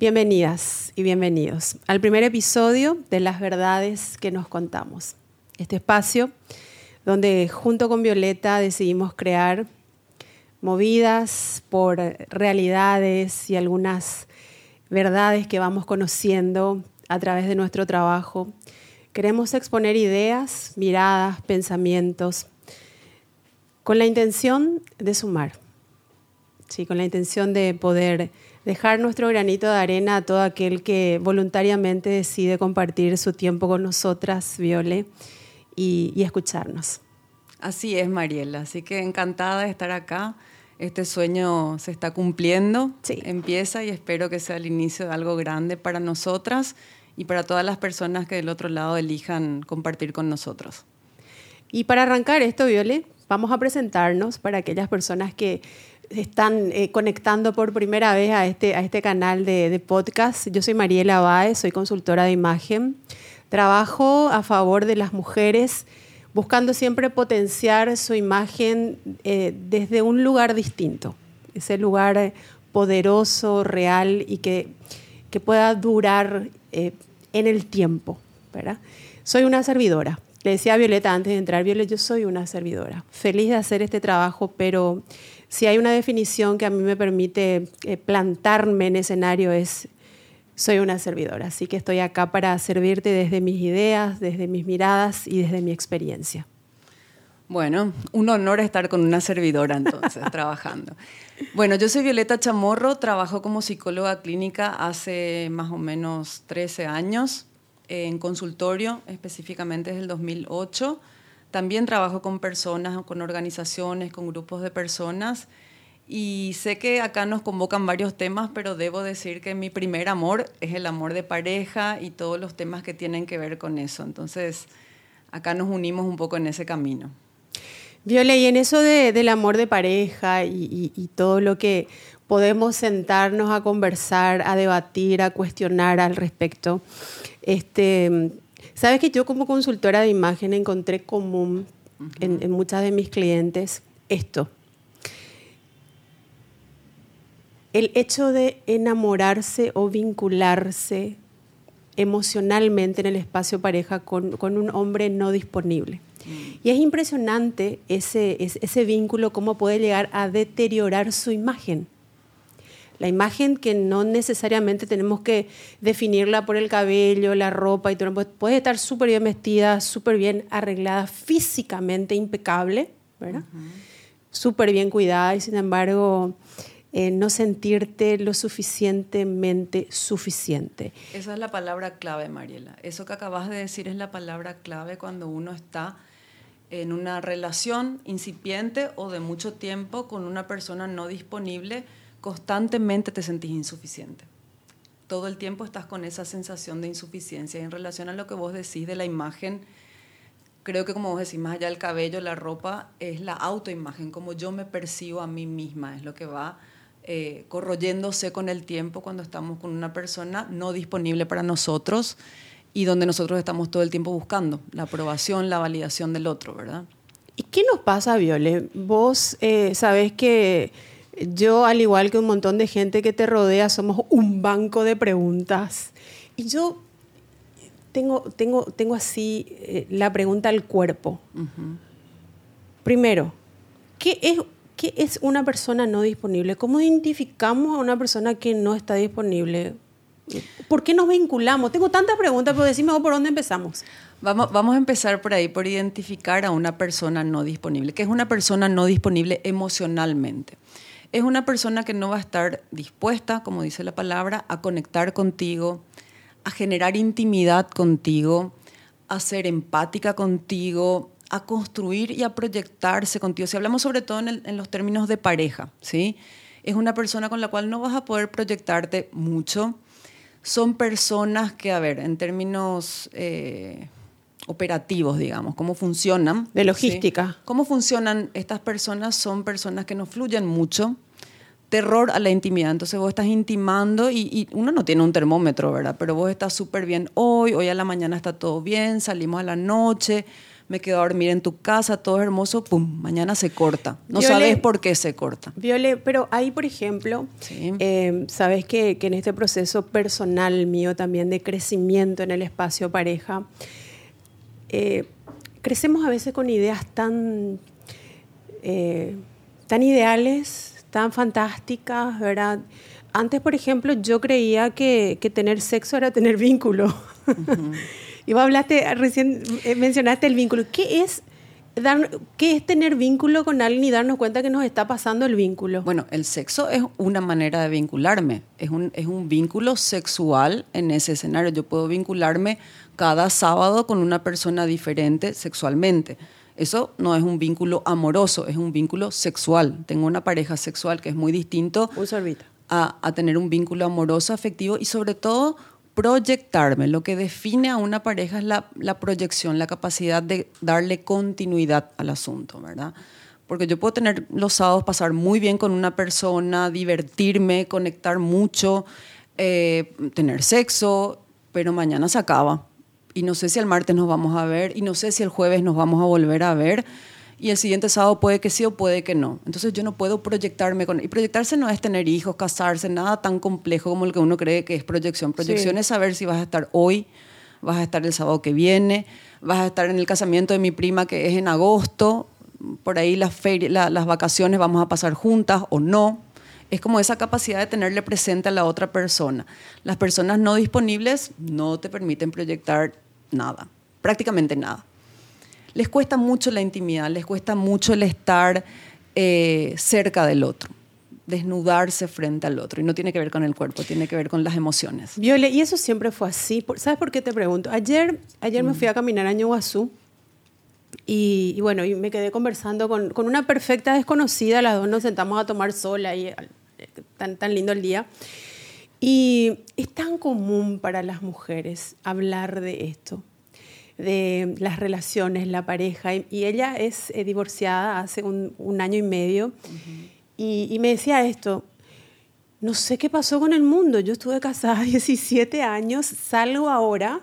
Bienvenidas y bienvenidos al primer episodio de Las Verdades que nos contamos. Este espacio donde junto con Violeta decidimos crear movidas por realidades y algunas verdades que vamos conociendo a través de nuestro trabajo. Queremos exponer ideas, miradas, pensamientos, con la intención de sumar, ¿sí? con la intención de poder dejar nuestro granito de arena a todo aquel que voluntariamente decide compartir su tiempo con nosotras, Viole, y, y escucharnos. Así es, Mariela. Así que encantada de estar acá. Este sueño se está cumpliendo, Sí. empieza y espero que sea el inicio de algo grande para nosotras y para todas las personas que del otro lado elijan compartir con nosotros. Y para arrancar esto, Viole, vamos a presentarnos para aquellas personas que están eh, conectando por primera vez a este, a este canal de, de podcast. Yo soy Mariela Baez, soy consultora de imagen. Trabajo a favor de las mujeres, buscando siempre potenciar su imagen eh, desde un lugar distinto, ese lugar poderoso, real y que, que pueda durar eh, en el tiempo. ¿verdad? Soy una servidora. Le decía a Violeta antes de entrar, Violeta, yo soy una servidora. Feliz de hacer este trabajo, pero si hay una definición que a mí me permite eh, plantarme en escenario es soy una servidora. Así que estoy acá para servirte desde mis ideas, desde mis miradas y desde mi experiencia. Bueno, un honor estar con una servidora entonces, trabajando. Bueno, yo soy Violeta Chamorro, trabajo como psicóloga clínica hace más o menos 13 años, en consultorio, específicamente desde el 2008. También trabajo con personas, con organizaciones, con grupos de personas. Y sé que acá nos convocan varios temas, pero debo decir que mi primer amor es el amor de pareja y todos los temas que tienen que ver con eso. Entonces, acá nos unimos un poco en ese camino. Viole, y en eso de- del amor de pareja y- y todo lo que podemos sentarnos a conversar, a debatir, a cuestionar al respecto, este, sabes que yo como consultora de imagen encontré común en, en muchas de mis clientes esto. El hecho de enamorarse o vincularse emocionalmente en el espacio pareja con, con un hombre no disponible. Y es impresionante ese, ese, ese vínculo, cómo puede llegar a deteriorar su imagen. La imagen que no necesariamente tenemos que definirla por el cabello, la ropa y todo. Puede estar súper bien vestida, súper bien arreglada, físicamente impecable, ¿verdad? Súper bien cuidada y sin embargo eh, no sentirte lo suficientemente suficiente. Esa es la palabra clave, Mariela. Eso que acabas de decir es la palabra clave cuando uno está en una relación incipiente o de mucho tiempo con una persona no disponible, constantemente te sentís insuficiente. Todo el tiempo estás con esa sensación de insuficiencia. En relación a lo que vos decís de la imagen, creo que como vos decís, más allá del cabello, la ropa, es la autoimagen, como yo me percibo a mí misma, es lo que va eh, corroyéndose con el tiempo cuando estamos con una persona no disponible para nosotros y donde nosotros estamos todo el tiempo buscando la aprobación, la validación del otro, ¿verdad? ¿Y qué nos pasa, Viole? Vos eh, sabés que yo, al igual que un montón de gente que te rodea, somos un banco de preguntas. Y yo tengo, tengo, tengo así eh, la pregunta al cuerpo. Primero, ¿qué es, ¿qué es una persona no disponible? ¿Cómo identificamos a una persona que no está disponible? ¿Por qué nos vinculamos? Tengo tantas preguntas, pero decime vos por dónde empezamos. Vamos, vamos a empezar por ahí, por identificar a una persona no disponible. ¿Qué es una persona no disponible emocionalmente? Es una persona que no va a estar dispuesta, como dice la palabra, a conectar contigo, a generar intimidad contigo, a ser empática contigo, a construir y a proyectarse contigo. Si hablamos sobre todo en, los términos de pareja, ¿sí? Es una persona con la cual no vas a poder proyectarte mucho. Son personas que, a ver, en términos eh, operativos, digamos, cómo funcionan. De ¿sí? logística. ¿Cómo funcionan estas personas? Son personas que no fluyen mucho, terror a la intimidad. Entonces vos estás intimando y, y uno no tiene un termómetro, ¿verdad? Pero vos estás súper bien hoy, hoy a la mañana está todo bien, salimos a la noche, me quedo a dormir en tu casa, todo es hermoso, pum, mañana se corta. No sabes por qué se corta. Viole, pero ahí, por ejemplo, eh, sabes que, en este proceso personal mío también de crecimiento en el espacio pareja, eh, crecemos a veces con ideas tan, eh, tan ideales, tan fantásticas, ¿verdad? Antes, por ejemplo, yo creía que, tener sexo era tener vínculo. y vos hablaste, recién eh, mencionaste el vínculo. ¿Qué es, dar, ¿Qué es tener vínculo con alguien y darnos cuenta que nos está pasando el vínculo? Bueno, el sexo es una manera de vincularme. Es un, es un vínculo sexual en ese escenario. Yo puedo vincularme cada sábado con una persona diferente sexualmente. Eso no es un vínculo amoroso, es un vínculo sexual. Tengo una pareja sexual que es muy distinto. Un sorbito a, tener un vínculo amoroso, afectivo y sobre todo proyectarme. Lo que define a una pareja es la, proyección, la capacidad de darle continuidad al asunto, ¿verdad? Porque yo puedo tener los sábados, pasar muy bien con una persona, divertirme, conectar mucho, eh, tener sexo, pero mañana se acaba. Y no sé si el martes nos vamos a ver, y no sé si el jueves nos vamos a volver a ver y el siguiente sábado puede que sí o puede que no. Entonces yo no puedo proyectarme con... Y proyectarse no es tener hijos, casarse, nada tan complejo como el que uno cree que es proyección. Proyección es saber si vas a estar hoy, vas a estar el sábado que viene, vas a estar en el casamiento de mi prima que es en agosto, por ahí las, las vacaciones vamos a pasar juntas o no. Es como esa capacidad de tenerle presente a la otra persona. Las personas no disponibles no te permiten proyectar nada, prácticamente nada les cuesta mucho la intimidad, les cuesta mucho el estar eh, cerca del otro desnudarse frente al otro. Y no tiene que ver con el cuerpo, tiene que ver con las emociones. Viole, y eso siempre fue así. ¿Sabes por qué te pregunto? Ayer, ayer me fui a caminar a Ñuazú y, bueno, y me quedé conversando con, con, una perfecta desconocida. Las dos nos sentamos a tomar sol ahí, tan, tan lindo el día. Y es tan común para las mujeres hablar de esto de las relaciones, la pareja. Y, ella es eh, divorciada hace un, año y medio. y, me decía esto, no sé qué pasó con el mundo. Yo estuve casada 17 años, salgo ahora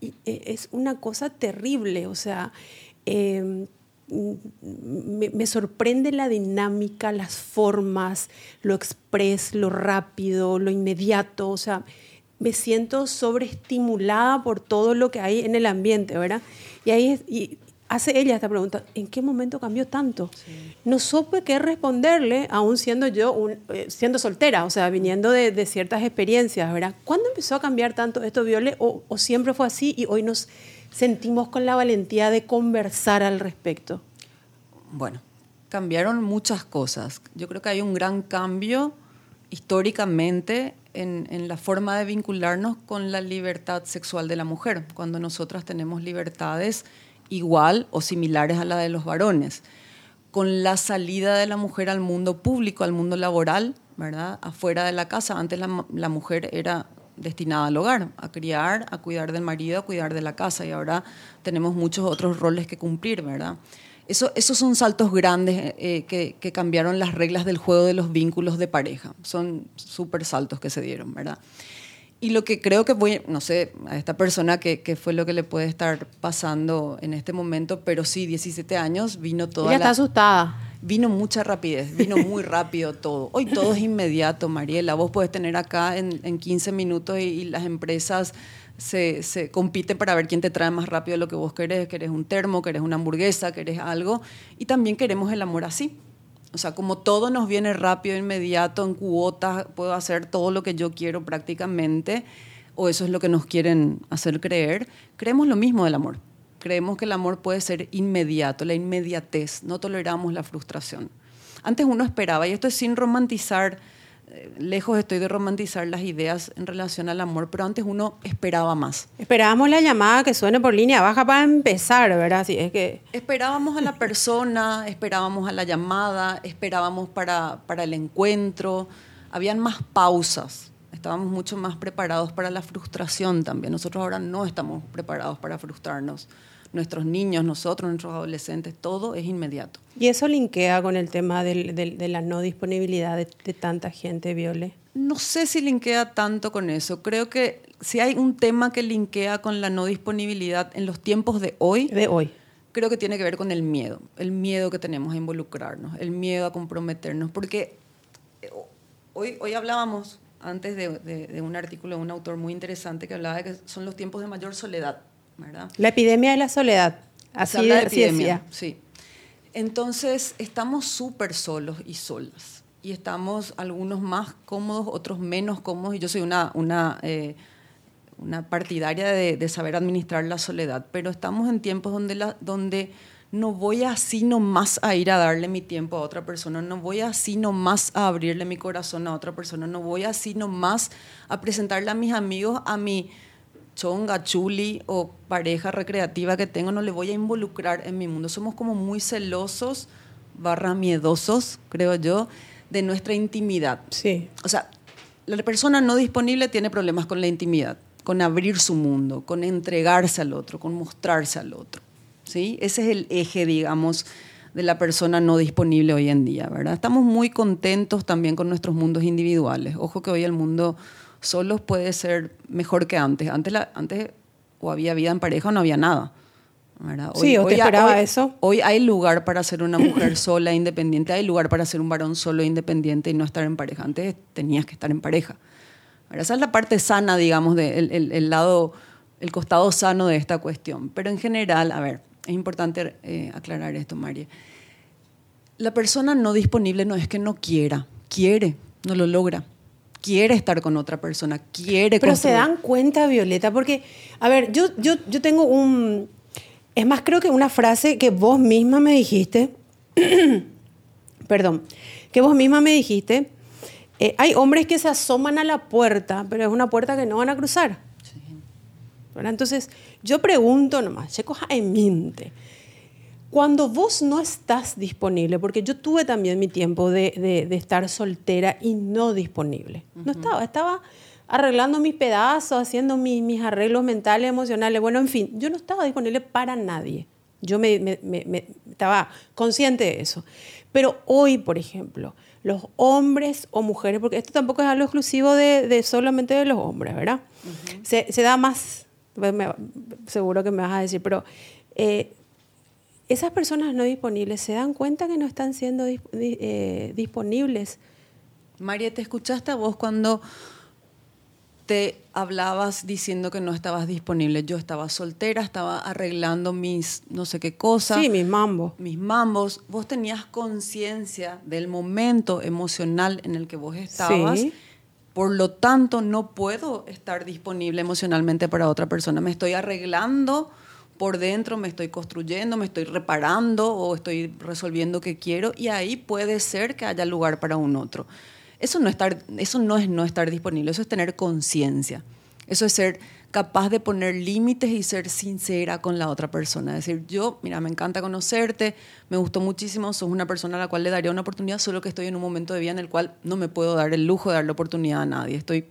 y eh, es una cosa terrible. O sea, em, me, me, sorprende la dinámica, las formas, lo express, lo rápido, lo inmediato. O sea, me siento sobreestimulada por todo lo que hay en el ambiente, ¿verdad? Y ahí y hace ella esta pregunta, ¿en qué momento cambió tanto? No supe qué responderle, aún siendo yo, eh, siendo soltera, o sea, viniendo de, ciertas experiencias, ¿verdad? ¿Cuándo empezó a cambiar tanto esto, Viole? O, ¿O siempre fue así y hoy nos sentimos con la valentía de conversar al respecto? Bueno, cambiaron muchas cosas. Yo creo que hay un gran cambio históricamente en, la forma de vincularnos con la libertad sexual de la mujer, cuando nosotras tenemos libertades igual o similares a la de los varones. Con la salida de la mujer al mundo público, al mundo laboral, ¿verdad? Afuera de la casa, antes la, la mujer era destinada al hogar, a criar, a cuidar del marido, a cuidar de la casa y ahora tenemos muchos otros roles que cumplir, ¿verdad? Eso, esos son saltos grandes eh, que, cambiaron las reglas del juego de los vínculos de pareja. Son súper saltos que se dieron, ¿verdad? Y lo que creo que voy, no sé, a esta persona que, fue lo que le puede estar pasando en este momento, pero sí, 17 años, vino toda Ella está asustada. Vino mucha rapidez, vino muy rápido todo. Hoy todo es inmediato, Mariela. Vos podés tener acá en, en 15 minutos y, y las empresas se, se, compite para ver quién te trae más rápido lo que vos querés, querés un termo, querés una hamburguesa, querés algo, y también queremos el amor así. O sea, como todo nos viene rápido, inmediato, en cuotas, puedo hacer todo lo que yo quiero prácticamente, o eso es lo que nos quieren hacer creer, creemos lo mismo del amor. Creemos que el amor puede ser inmediato, la inmediatez, no toleramos la frustración. Antes uno esperaba, y esto es sin romantizar lejos estoy de romantizar las ideas en relación al amor, pero antes uno esperaba más. Esperábamos la llamada que suene por línea baja para empezar, ¿verdad? Sí, es que... Esperábamos a la persona, esperábamos a la llamada, esperábamos para, para el encuentro, habían más pausas, estábamos mucho más preparados para la frustración también. Nosotros ahora no estamos preparados para frustrarnos nuestros niños, nosotros, nuestros adolescentes, todo es inmediato. ¿Y eso linkea con el tema de la no disponibilidad de, tanta gente, Viole? No sé si linkea tanto con eso. Creo que si hay un tema que linkea con la no disponibilidad en los tiempos de hoy. De hoy. creo que tiene que ver con el miedo, el miedo que tenemos a involucrarnos, el miedo a comprometernos, porque eh, hoy, hoy hablábamos antes de, un artículo de un autor muy interesante que hablaba de que son los tiempos de mayor soledad, ¿verdad? La epidemia de la soledad, así de epidemia, sí. Entonces, estamos súper solos y solas. Y estamos algunos más cómodos, otros menos cómodos. Y yo soy una, una, eh, una partidaria de, saber administrar la soledad. Pero estamos en tiempos donde, la, donde no voy así nomás a ir a darle mi tiempo a otra persona, no voy así nomás a abrirle mi corazón a otra persona, no voy así nomás a presentarle a mis amigos a mi chonga, chuli o pareja recreativa que tengo, no le voy a involucrar en mi mundo. Somos como muy celosos, barra miedosos, creo yo, de nuestra intimidad. Sí. O sea, la persona no disponible tiene problemas con la intimidad, con abrir su mundo, con entregarse al otro, con mostrarse al otro. ¿sí? Ese es el eje, digamos, de la persona no disponible hoy en día, ¿verdad? Estamos muy contentos también con nuestros mundos individuales. Ojo que hoy el mundo solos puede ser mejor que antes. Antes, la, antes o había vida en pareja o no había nada. Hoy, sí, o te esperaba eso. Hoy hay lugar para ser una mujer sola, independiente, hay lugar para ser un varón solo, independiente y no estar en pareja. Antes tenías que estar en pareja. esa es la parte sana, digamos, del el, lado, el costado sano de esta cuestión. Pero en general, a ver, es importante eh, aclarar esto, María. La persona no disponible no es que no quiera, quiere, no lo logra quiere estar con otra persona, quiere... Pero se dan cuenta, Violeta, porque, a ver, yo, yo, yo tengo un... Es más, creo que una frase que vos misma me dijiste, perdón, que vos misma me dijiste, eh, hay hombres que se asoman a la puerta, pero es una puerta que no van a cruzar. Sí. Entonces, yo pregunto nomás, ¿qué cosa en mente? Cuando vos no estás disponible, porque yo tuve también mi tiempo de, estar soltera y no disponible. No estaba, estaba arreglando mis pedazos, haciendo mis, arreglos mentales, emocionales. Bueno, en fin, yo no estaba disponible para nadie. Yo me, estaba consciente de eso. Pero hoy, por ejemplo, los hombres o mujeres, porque esto tampoco es algo exclusivo de, solamente de los hombres, ¿verdad? se, da más, seguro que me vas a decir, pero eh, esas personas no disponibles se dan cuenta que no están siendo eh, disponibles. María, ¿te escuchaste a vos cuando te hablabas diciendo que no estabas disponible? Yo estaba soltera, estaba arreglando mis no sé qué cosas. Sí, mis mambos. Mis mambos. Vos tenías conciencia del momento emocional en el que vos estabas. Sí. Por lo tanto, no puedo estar disponible emocionalmente para otra persona. Me estoy arreglando por dentro me estoy construyendo, me estoy reparando o estoy resolviendo que quiero y ahí puede ser que haya lugar para un otro. Eso no, estar, eso no es no estar disponible, eso es tener conciencia. Eso es ser capaz de poner límites y ser sincera con la otra persona. Es decir, yo, mira, me encanta conocerte, me gustó muchísimo, sos una persona a la cual le daría una oportunidad, solo que estoy en un momento de vida en el cual no me puedo dar el lujo de darle oportunidad a nadie. Estoy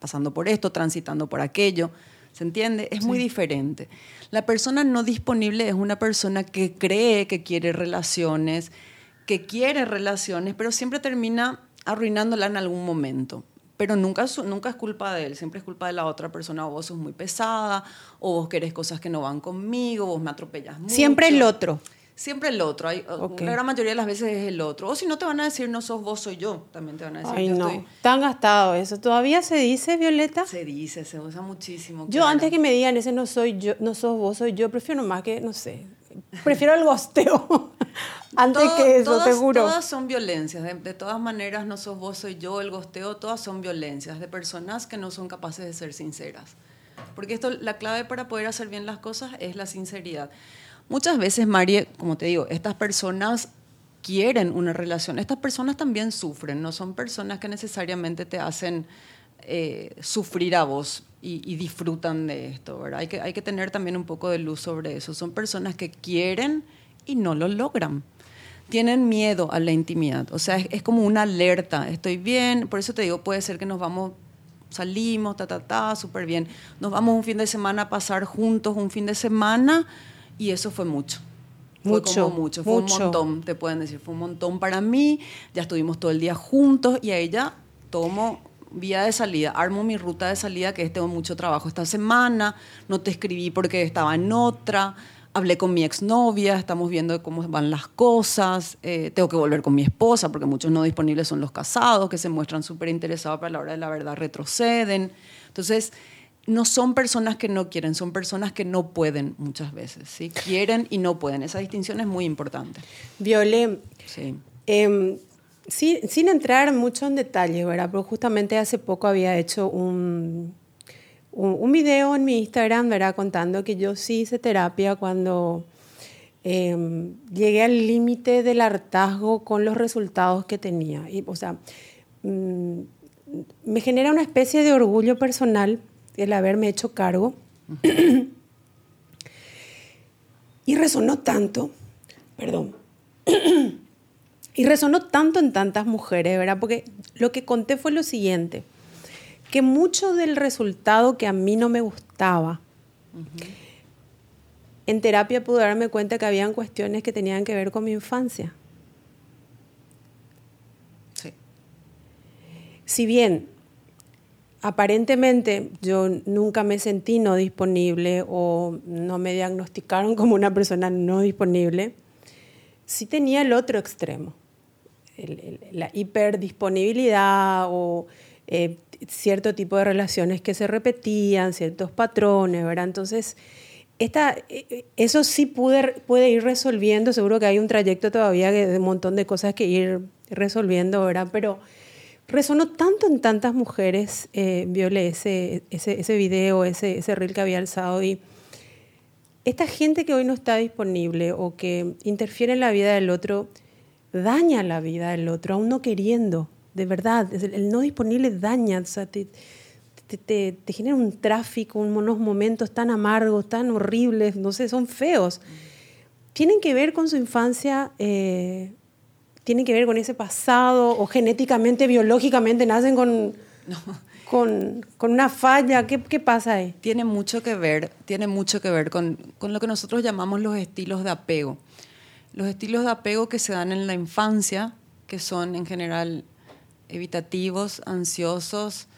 pasando por esto, transitando por aquello. ¿Se entiende? Es muy diferente. La persona no disponible es una persona que cree que quiere relaciones, que quiere relaciones, pero siempre termina arruinándola en algún momento. Pero nunca, nunca es culpa de él, siempre es culpa de la otra persona. O vos sos muy pesada, o vos querés cosas que no van conmigo, vos me atropellas mucho. Siempre el otro siempre el otro. Hay, La gran mayoría de las veces es el otro. O si no te van a decir no sos vos, soy yo. También te van a decir Ay, no. Tan gastado eso. ¿Todavía se dice, Violeta? Se dice, se usa muchísimo. Yo antes que me digan ese no soy yo, no sos vos, soy yo, prefiero más que, no sé, prefiero el gosteo. antes que eso, todas, seguro. Todas son violencias. De, de, todas maneras, no sos vos, soy yo, el gosteo, todas son violencias de personas que no son capaces de ser sinceras. Porque esto, la clave para poder hacer bien las cosas es la sinceridad. Muchas veces, María, como te digo, estas personas quieren una relación. Estas personas también sufren, no son personas que necesariamente te hacen eh, sufrir a vos y, disfrutan de esto, ¿verdad? Hay que, hay que tener también un poco de luz sobre eso. Son personas que quieren y no lo logran. Tienen miedo a la intimidad, o sea, es, es como una alerta, estoy bien, por eso te digo, puede ser que nos vamos salimos, ta, ta, ta, súper bien. Nos vamos un fin de semana a pasar juntos un fin de semana y eso fue mucho. Mucho, fue como mucho, fue un montón, te pueden decir, fue un montón para mí, ya estuvimos todo el día juntos y a ella tomo vía de salida, armo mi ruta de salida, que es tengo mucho trabajo esta semana, no te escribí porque estaba en otra, hablé con mi exnovia, estamos viendo cómo van las cosas, eh, tengo que volver con mi esposa, porque muchos no disponibles son los casados, que se muestran súper interesados, pero a la hora de la verdad retroceden. Entonces, no son personas que no quieren, son personas que no pueden muchas veces, ¿sí? Quieren y no pueden. Esa distinción es muy importante. Viole, sí. Em, sin, entrar mucho en detalle, ¿verdad? Pero justamente hace poco había hecho un, un, video en mi Instagram, ¿verdad? Contando que yo sí hice terapia cuando em, llegué al límite del hartazgo con los resultados que tenía. Y, o sea, mm, me genera una especie de orgullo personal el haberme hecho cargo. y resonó tanto, perdón, y resonó tanto en tantas mujeres, ¿verdad? Porque lo que conté fue lo siguiente, que mucho del resultado que a mí no me gustaba, en terapia pude darme cuenta que habían cuestiones que tenían que ver con mi infancia. Sí. Si bien aparentemente yo nunca me sentí no disponible o no me diagnosticaron como una persona no disponible, sí tenía el otro extremo, la hiperdisponibilidad o eh, cierto tipo de relaciones que se repetían, ciertos patrones, ¿verdad? Entonces, esta, eh, eso sí pude, puede ir resolviendo, seguro que hay un trayecto todavía de un montón de cosas que ir resolviendo, ¿verdad? Pero resonó tanto en tantas mujeres, eh, ese, ese, ese, video, ese, ese reel que había alzado. Y esta gente que hoy no está disponible o que interfiere en la vida del otro, daña la vida del otro, aún no queriendo, de verdad. El no disponible daña, o sea, te, te, te, genera un tráfico, unos momentos tan amargos, tan horribles, no sé, son feos. Tienen que ver con su infancia. Eh, tiene que ver con ese pasado o genéticamente, biológicamente nacen con, con, con, una falla? ¿Qué, ¿Qué, pasa ahí? Tiene mucho que ver, tiene mucho que ver con, con lo que nosotros llamamos los estilos de apego. Los estilos de apego que se dan en la infancia, que son en general evitativos, ansiosos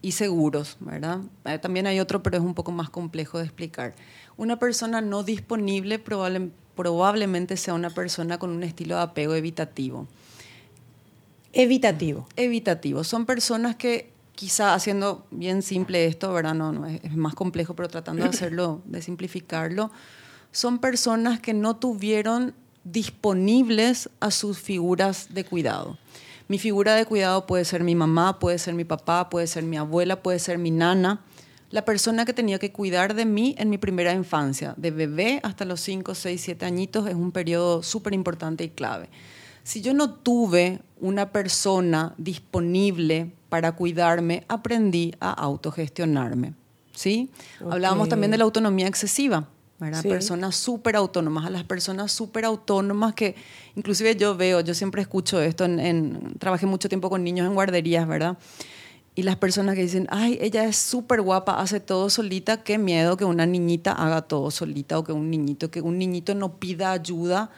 y seguros, ¿verdad? Eh, también hay otro, pero es un poco más complejo de explicar. Una persona no disponible probablemente probablemente sea una persona con un estilo de apego evitativo. Evitativo. Evitativo. Son personas que quizá haciendo bien simple esto, ¿verdad? No, no es, más complejo, pero tratando de hacerlo, de simplificarlo, son personas que no tuvieron disponibles a sus figuras de cuidado. Mi figura de cuidado puede ser mi mamá, puede ser mi papá, puede ser mi abuela, puede ser mi nana, la persona que tenía que cuidar de mí en mi primera infancia, de bebé hasta los 5, 6, 7 añitos, es un periodo súper importante y clave. Si yo no tuve una persona disponible para cuidarme, aprendí a autogestionarme. ¿sí? Hablábamos también de la autonomía excesiva. ¿verdad? Personas súper autónomas, a las personas súper autónomas que inclusive yo veo, yo siempre escucho esto, en, trabajé mucho tiempo con niños en guarderías, ¿verdad? Y las personas que dicen, ay, ella es súper guapa, hace todo solita, qué miedo que una niñita haga todo solita o que un niñito, que un niñito no pida ayuda,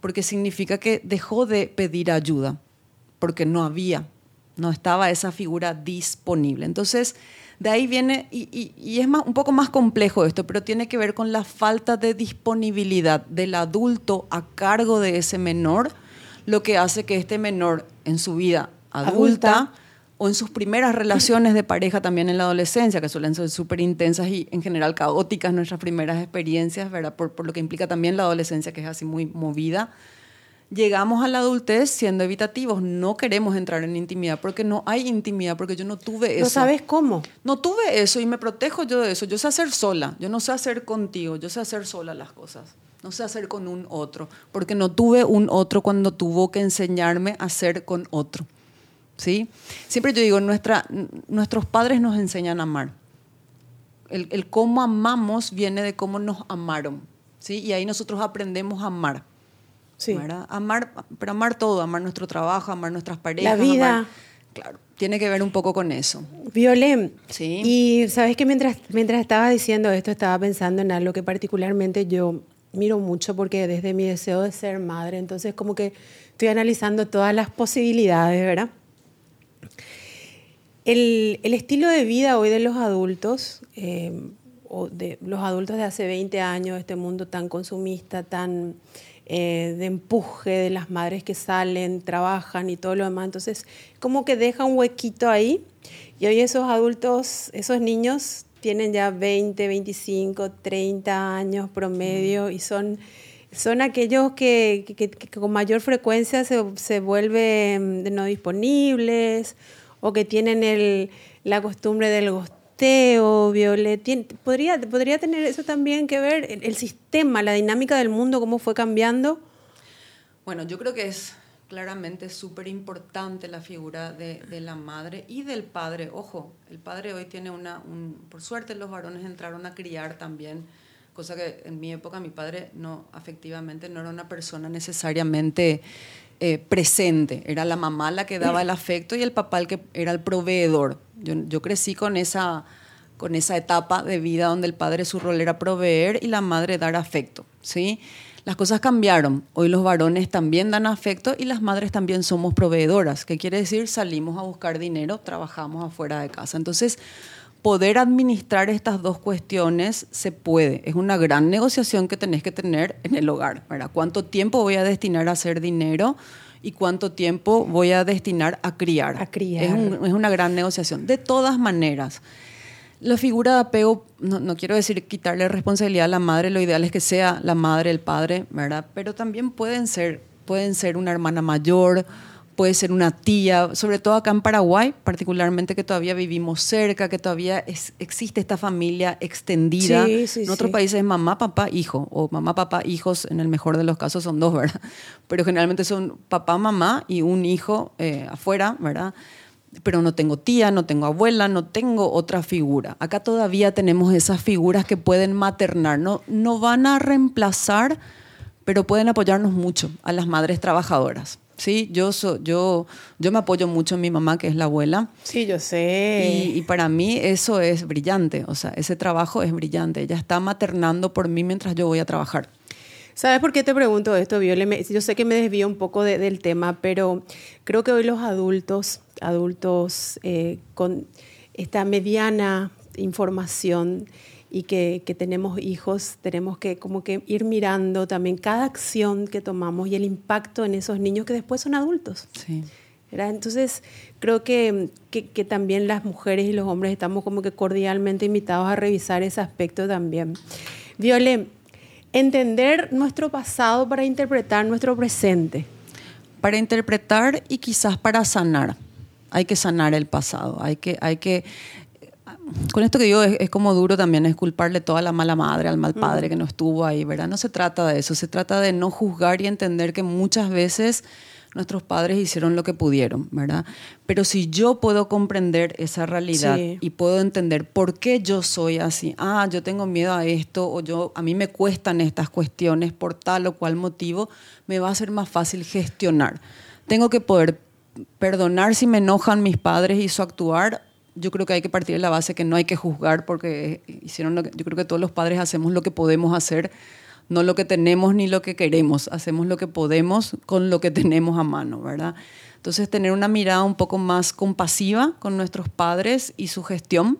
porque significa que dejó de pedir ayuda, porque no había, no estaba esa figura disponible. Entonces, de ahí viene, y, es más, un poco más complejo esto, pero tiene que ver con la falta de disponibilidad del adulto a cargo de ese menor, lo que hace que este menor en su vida adulta o en sus primeras relaciones de pareja también en la adolescencia, que suelen ser súper intensas y en general caóticas nuestras primeras experiencias, ¿verdad? Por, por, lo que implica también la adolescencia, que es así muy movida. Llegamos a la adultez siendo evitativos, no queremos entrar en intimidad porque no hay intimidad, porque yo no tuve eso. ¿No sabes cómo? No tuve eso y me protejo yo de eso. Yo sé hacer sola, yo no sé hacer contigo, yo sé hacer sola las cosas. No sé hacer con un otro, porque no tuve un otro cuando tuvo que enseñarme a hacer con otro. ¿Sí? Siempre yo digo, nuestra, nuestros padres nos enseñan a amar. El, cómo amamos viene de cómo nos amaron, ¿sí? Y ahí nosotros aprendemos a amar. Sí. Amar, pero amar todo, amar nuestro trabajo, amar nuestras parejas. La vida. claro, tiene que ver un poco con eso. Violem. Sí. Y sabes que mientras, mientras estaba diciendo esto, estaba pensando en algo que particularmente yo miro mucho porque desde mi deseo de ser madre, entonces como que estoy analizando todas las posibilidades, ¿verdad? El, estilo de vida hoy de los adultos, eh, de los adultos de hace 20 años, este mundo tan consumista, tan eh, de empuje de las madres que salen, trabajan y todo lo demás. Entonces, como que deja un huequito ahí y hoy esos adultos, esos niños tienen ya 20, 25, 30 años promedio y son, son aquellos que, con mayor frecuencia se, se vuelven no disponibles o que tienen el, la costumbre del gosteo, Violet. ¿Podría, ¿Podría tener eso también que ver el, sistema, la dinámica del mundo, cómo fue cambiando? Bueno, yo creo que es claramente súper importante la figura de, de, la madre y del padre. Ojo, el padre hoy tiene una, un, por suerte los varones entraron a criar también, cosa que en mi época mi padre no, afectivamente, no era una persona necesariamente eh, presente. Era la mamá la que daba el afecto y el papá el que era el proveedor. Yo, yo crecí con esa, con esa etapa de vida donde el padre su rol era proveer y la madre dar afecto. ¿sí? Las cosas cambiaron. Hoy los varones también dan afecto y las madres también somos proveedoras. ¿Qué quiere decir? Salimos a buscar dinero, trabajamos afuera de casa. Entonces, poder administrar estas dos cuestiones se puede. Es una gran negociación que tenés que tener en el hogar. ¿verdad? ¿Cuánto tiempo voy a destinar a hacer dinero? y cuánto tiempo voy a destinar a criar. A criar. Es, es una gran negociación. De todas maneras, la figura de apego, no, no, quiero decir quitarle responsabilidad a la madre, lo ideal es que sea la madre, el padre, ¿verdad? Pero también pueden ser, pueden ser una hermana mayor, puede ser una tía, sobre todo acá en Paraguay, particularmente que todavía vivimos cerca, que todavía existe esta familia extendida. en otros países es mamá, papá, hijo, o mamá, papá, hijos, en el mejor de los casos son dos, ¿verdad? Pero generalmente son papá, mamá y un hijo eh, afuera, ¿verdad? Pero no tengo tía, no tengo abuela, no tengo otra figura. Acá todavía tenemos esas figuras que pueden maternar, no, no van a reemplazar, pero pueden apoyarnos mucho a las madres trabajadoras. Sí, yo, yo, yo me apoyo mucho en mi mamá, que es la abuela. Sí, yo sé. Y, para mí eso es brillante, o sea, ese trabajo es brillante. Ella está maternando por mí mientras yo voy a trabajar. ¿Sabes por qué te pregunto esto, Viole? Yo sé que me desvío un poco del tema, pero creo que hoy los adultos, adultos eh, con esta mediana información, y que, que, tenemos hijos, tenemos que como que ir mirando también cada acción que tomamos y el impacto en esos niños que después son adultos. Sí. Entonces, creo que, que, que, también las mujeres y los hombres estamos como que cordialmente invitados a revisar ese aspecto también. Viole, entender nuestro pasado para interpretar nuestro presente. Para interpretar y quizás para sanar. Hay que sanar el pasado, hay que, hay que con esto que digo es, como duro también, es culparle toda la mala madre al mal padre que no estuvo ahí, ¿verdad? No se trata de eso, se trata de no juzgar y entender que muchas veces nuestros padres hicieron lo que pudieron, ¿verdad? Pero si yo puedo comprender esa realidad y puedo entender por qué yo soy así, ah, yo tengo miedo a esto o yo a mí me cuestan estas cuestiones por tal o cual motivo, me va a ser más fácil gestionar. Tengo que poder perdonar si me enojan mis padres y su actuar yo creo que hay que partir de la base que no hay que juzgar porque hicieron lo que, yo creo que todos los padres hacemos lo que podemos hacer, no lo que tenemos ni lo que queremos, hacemos lo que podemos con lo que tenemos a mano, ¿verdad? Entonces tener una mirada un poco más compasiva con nuestros padres y su gestión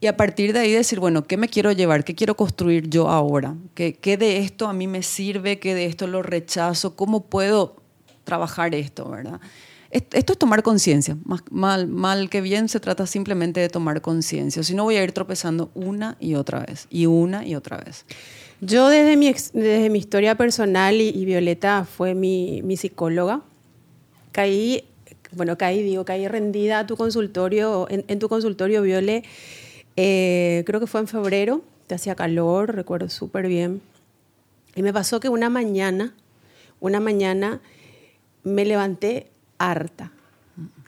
y a partir de ahí decir, bueno, ¿qué me quiero llevar? ¿Qué quiero construir yo ahora? ¿Qué, qué de esto a mí me sirve? ¿Qué de esto lo rechazo? ¿Cómo puedo trabajar esto, verdad? Esto es tomar conciencia. Mal, mal que bien se trata simplemente de tomar conciencia. Si no, voy a ir tropezando una y otra vez, y una y otra vez. Yo desde mi, desde mi historia personal, y, Violeta fue mi, mi, psicóloga, caí, bueno, caí, digo, caí rendida a tu consultorio, en, tu consultorio, Viole, eh, creo que fue en febrero, te hacía calor, recuerdo súper bien. Y me pasó que una mañana, una mañana me levanté harta,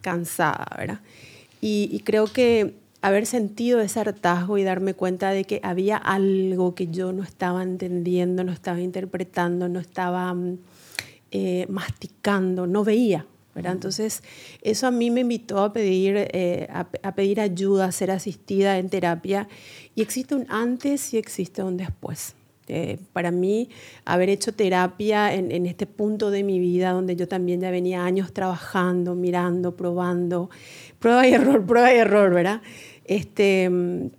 cansada, ¿verdad? Y, creo que haber sentido ese hartazgo y darme cuenta de que había algo que yo no estaba entendiendo, no estaba interpretando, no estaba mm, eh, masticando, no veía. ¿verdad? Entonces, eso a mí me invitó a pedir, eh, a, pedir ayuda, a ser asistida en terapia. Y existe un antes y existe un después. Eh, para mí, haber hecho terapia en, este punto de mi vida, donde yo también ya venía años trabajando, mirando, probando, prueba y error, prueba y error, ¿verdad? Este,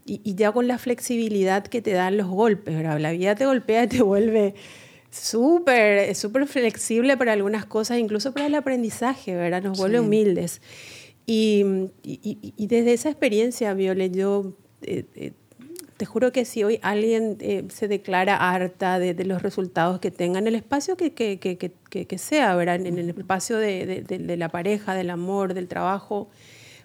y, y, ya con la flexibilidad que te dan los golpes, ¿verdad? La vida te golpea y te vuelve súper, súper flexible para algunas cosas, incluso para el aprendizaje, ¿verdad? Nos vuelve humildes. Y, y, desde esa experiencia, Violet, yo eh, eh, te juro que si hoy alguien eh, se declara harta de, los resultados que tenga en el espacio que, que, que, que sea, ¿verdad? En, el espacio de, de, la pareja, del amor, del trabajo,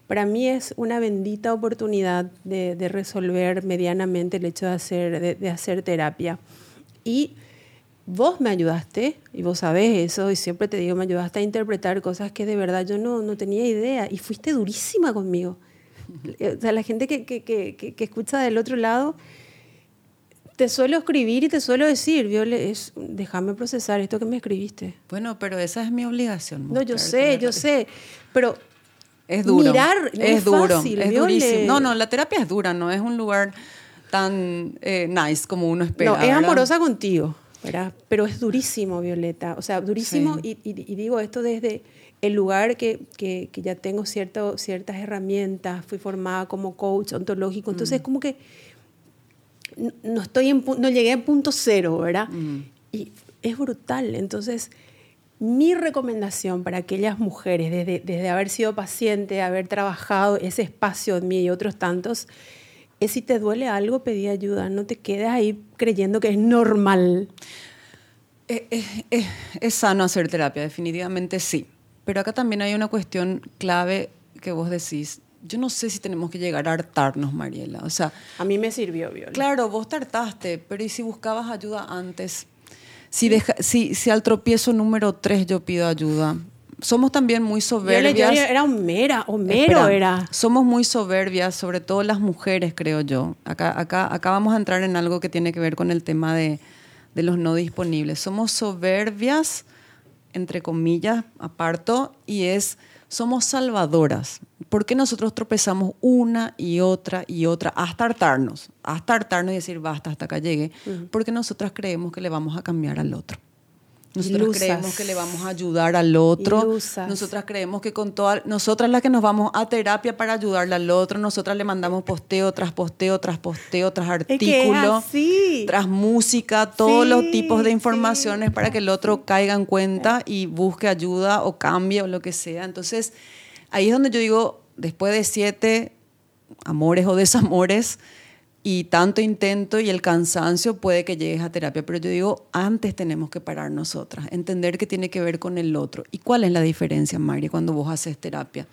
para mí es una bendita oportunidad de, resolver medianamente el hecho de hacer, de, hacer terapia. Y vos me ayudaste, y vos sabés eso, y siempre te digo, me ayudaste a interpretar cosas que de verdad yo no, no tenía idea, y fuiste durísima conmigo. O sea, la gente que, que, que, que escucha del otro lado, te suelo escribir y te suelo decir, Viole, es, déjame procesar esto que me escribiste. Bueno, pero esa es mi obligación. No, yo sé, yo sé, pero es duro. mirar es, es duro, fácil, es Viole. durísimo. No, no, la terapia es dura, no es un lugar tan eh, nice como uno espera. No, es ¿verdad? amorosa contigo, ¿verdad? Pero es durísimo, Violeta. O sea, durísimo, y, y- y digo esto desde el lugar que, que- que ya tengo cierto, ciertas herramientas, fui formada como coach ontológico, entonces como que no- estoy en, no llegué a punto cero, ¿verdad? Y es brutal. Entonces, mi recomendación para aquellas mujeres, desde, desde haber sido paciente, haber trabajado ese espacio en mí y otros tantos, es si te duele algo, pedí ayuda. No te quedes ahí creyendo que es normal. Es- es- es sano hacer terapia, definitivamente sí. Pero acá también hay una cuestión clave que vos decís. Yo no sé si tenemos que llegar a hartarnos, Mariela. O sea, A mí me sirvió, Viola. claro, vos tartaste, pero ¿y si buscabas ayuda antes? Si, deja- si, si al tropiezo número tres yo pido ayuda. Somos también muy Viola, yo soberbias. era Homera, Homero Espera, era. Somos muy soberbias, sobre todo las mujeres, creo yo. Acá, acá, acá vamos a entrar en algo que tiene que ver con el tema de, de los no disponibles. Somos soberbias, entre comillas, aparto, y es, somos salvadoras. ¿Por qué nosotros tropezamos una y otra y otra hasta hartarnos? Hasta hartarnos y decir, basta, hasta acá llegue. Porque nosotras creemos que le vamos a cambiar al otro. Nosotros Ilusas. creemos que le vamos a ayudar al otro. Ilusas. Nosotras creemos que con todas, nosotras las que nos vamos a terapia para ayudarle al otro, nosotras le mandamos posteo tras posteo, tras posteo, tras Es que es artículo, tras música, todos Sí, los tipos de sí. informaciones para que el otro caiga en cuenta y busque ayuda o cambie o lo que sea. Entonces, ahí es donde yo digo, después de siete amores o desamores y tanto intento y el cansancio puede que llegues a terapia, pero yo digo, antes tenemos que parar nosotras, entender que tiene que ver con el otro. ¿Y cuál es la diferencia, María, cuando vos haces terapia?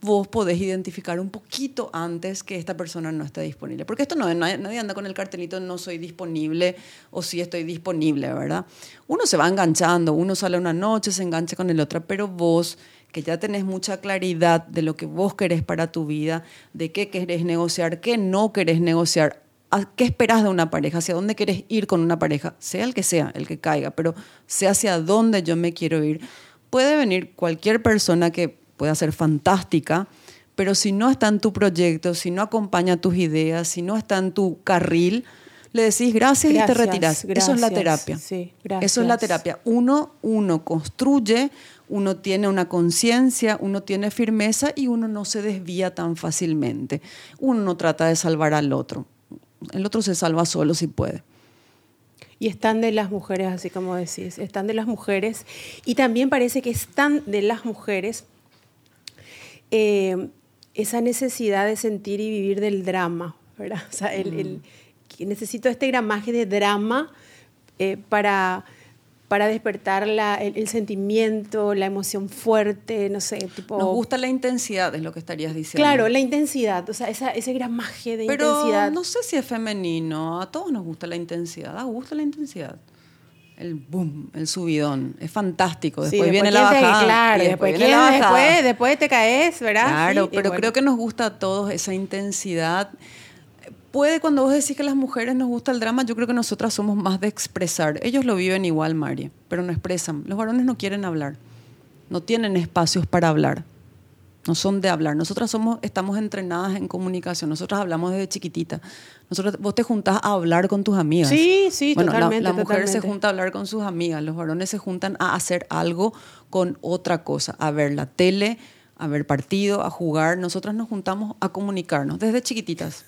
Vos podés identificar un poquito antes que esta persona no está disponible. Porque esto no es, nadie anda con el cartelito no soy disponible o sí estoy disponible, ¿verdad? Uno se va enganchando, uno sale una noche, se engancha con el otro, pero vos que ya tenés mucha claridad de lo que vos querés para tu vida, de qué querés negociar, qué no querés negociar, a qué esperás de una pareja, hacia dónde querés ir con una pareja, sea el que sea, el que caiga, pero sea hacia dónde yo me quiero ir. Puede venir cualquier persona que pueda ser fantástica, pero si no está en tu proyecto, si no acompaña tus ideas, si no está en tu carril, le decís gracias, y te Gracias, retirás. Eso es la gracias. terapia. Sí, Eso es la gracias. terapia. Uno, uno construye, uno tiene una conciencia, uno tiene firmeza y uno no se desvía tan fácilmente. Uno no trata de salvar al otro. El otro se salva solo si puede. Y están de las mujeres, así como decís, están de las mujeres. Y también parece que están de las mujeres eh, esa necesidad de sentir y vivir del drama, ¿verdad? O sea, el, el- que necesito este gramaje de drama eh, para, para despertar la- el, el sentimiento, la emoción fuerte, no sé, tipo... Nos gusta la intensidad, es lo que estarías diciendo. Claro, la intensidad, o sea, esa- ese gramaje de Pero intensidad. no sé si es femenino. A todos nos gusta la intensidad. A gusta la intensidad. El boom, el subidón. Es fantástico. Sí, Después viene la bajada. Claro, y después, viene la quién- bajada. después, después te caes, ¿verdad? Claro, Sí, pero bueno. creo que nos gusta a todos esa intensidad. Puede cuando vos decís que a las mujeres nos gusta el drama, yo creo que nosotras somos más de expresar. Ellos lo viven igual, Mari, pero no expresan. Los varones no quieren hablar. No tienen espacios para hablar. No son de hablar. Nosotras somos, estamos entrenadas en comunicación. Nosotras hablamos desde chiquitita. Nosotras, vos te juntás a hablar con tus amigas. Sí, sí, bueno, totalmente, La, mujer se totalmente. junta a hablar con sus amigas. Los varones se juntan a hacer algo con otra cosa. A ver la tele, a ver partido, a jugar. Nosotras nos juntamos a comunicarnos desde chiquititas.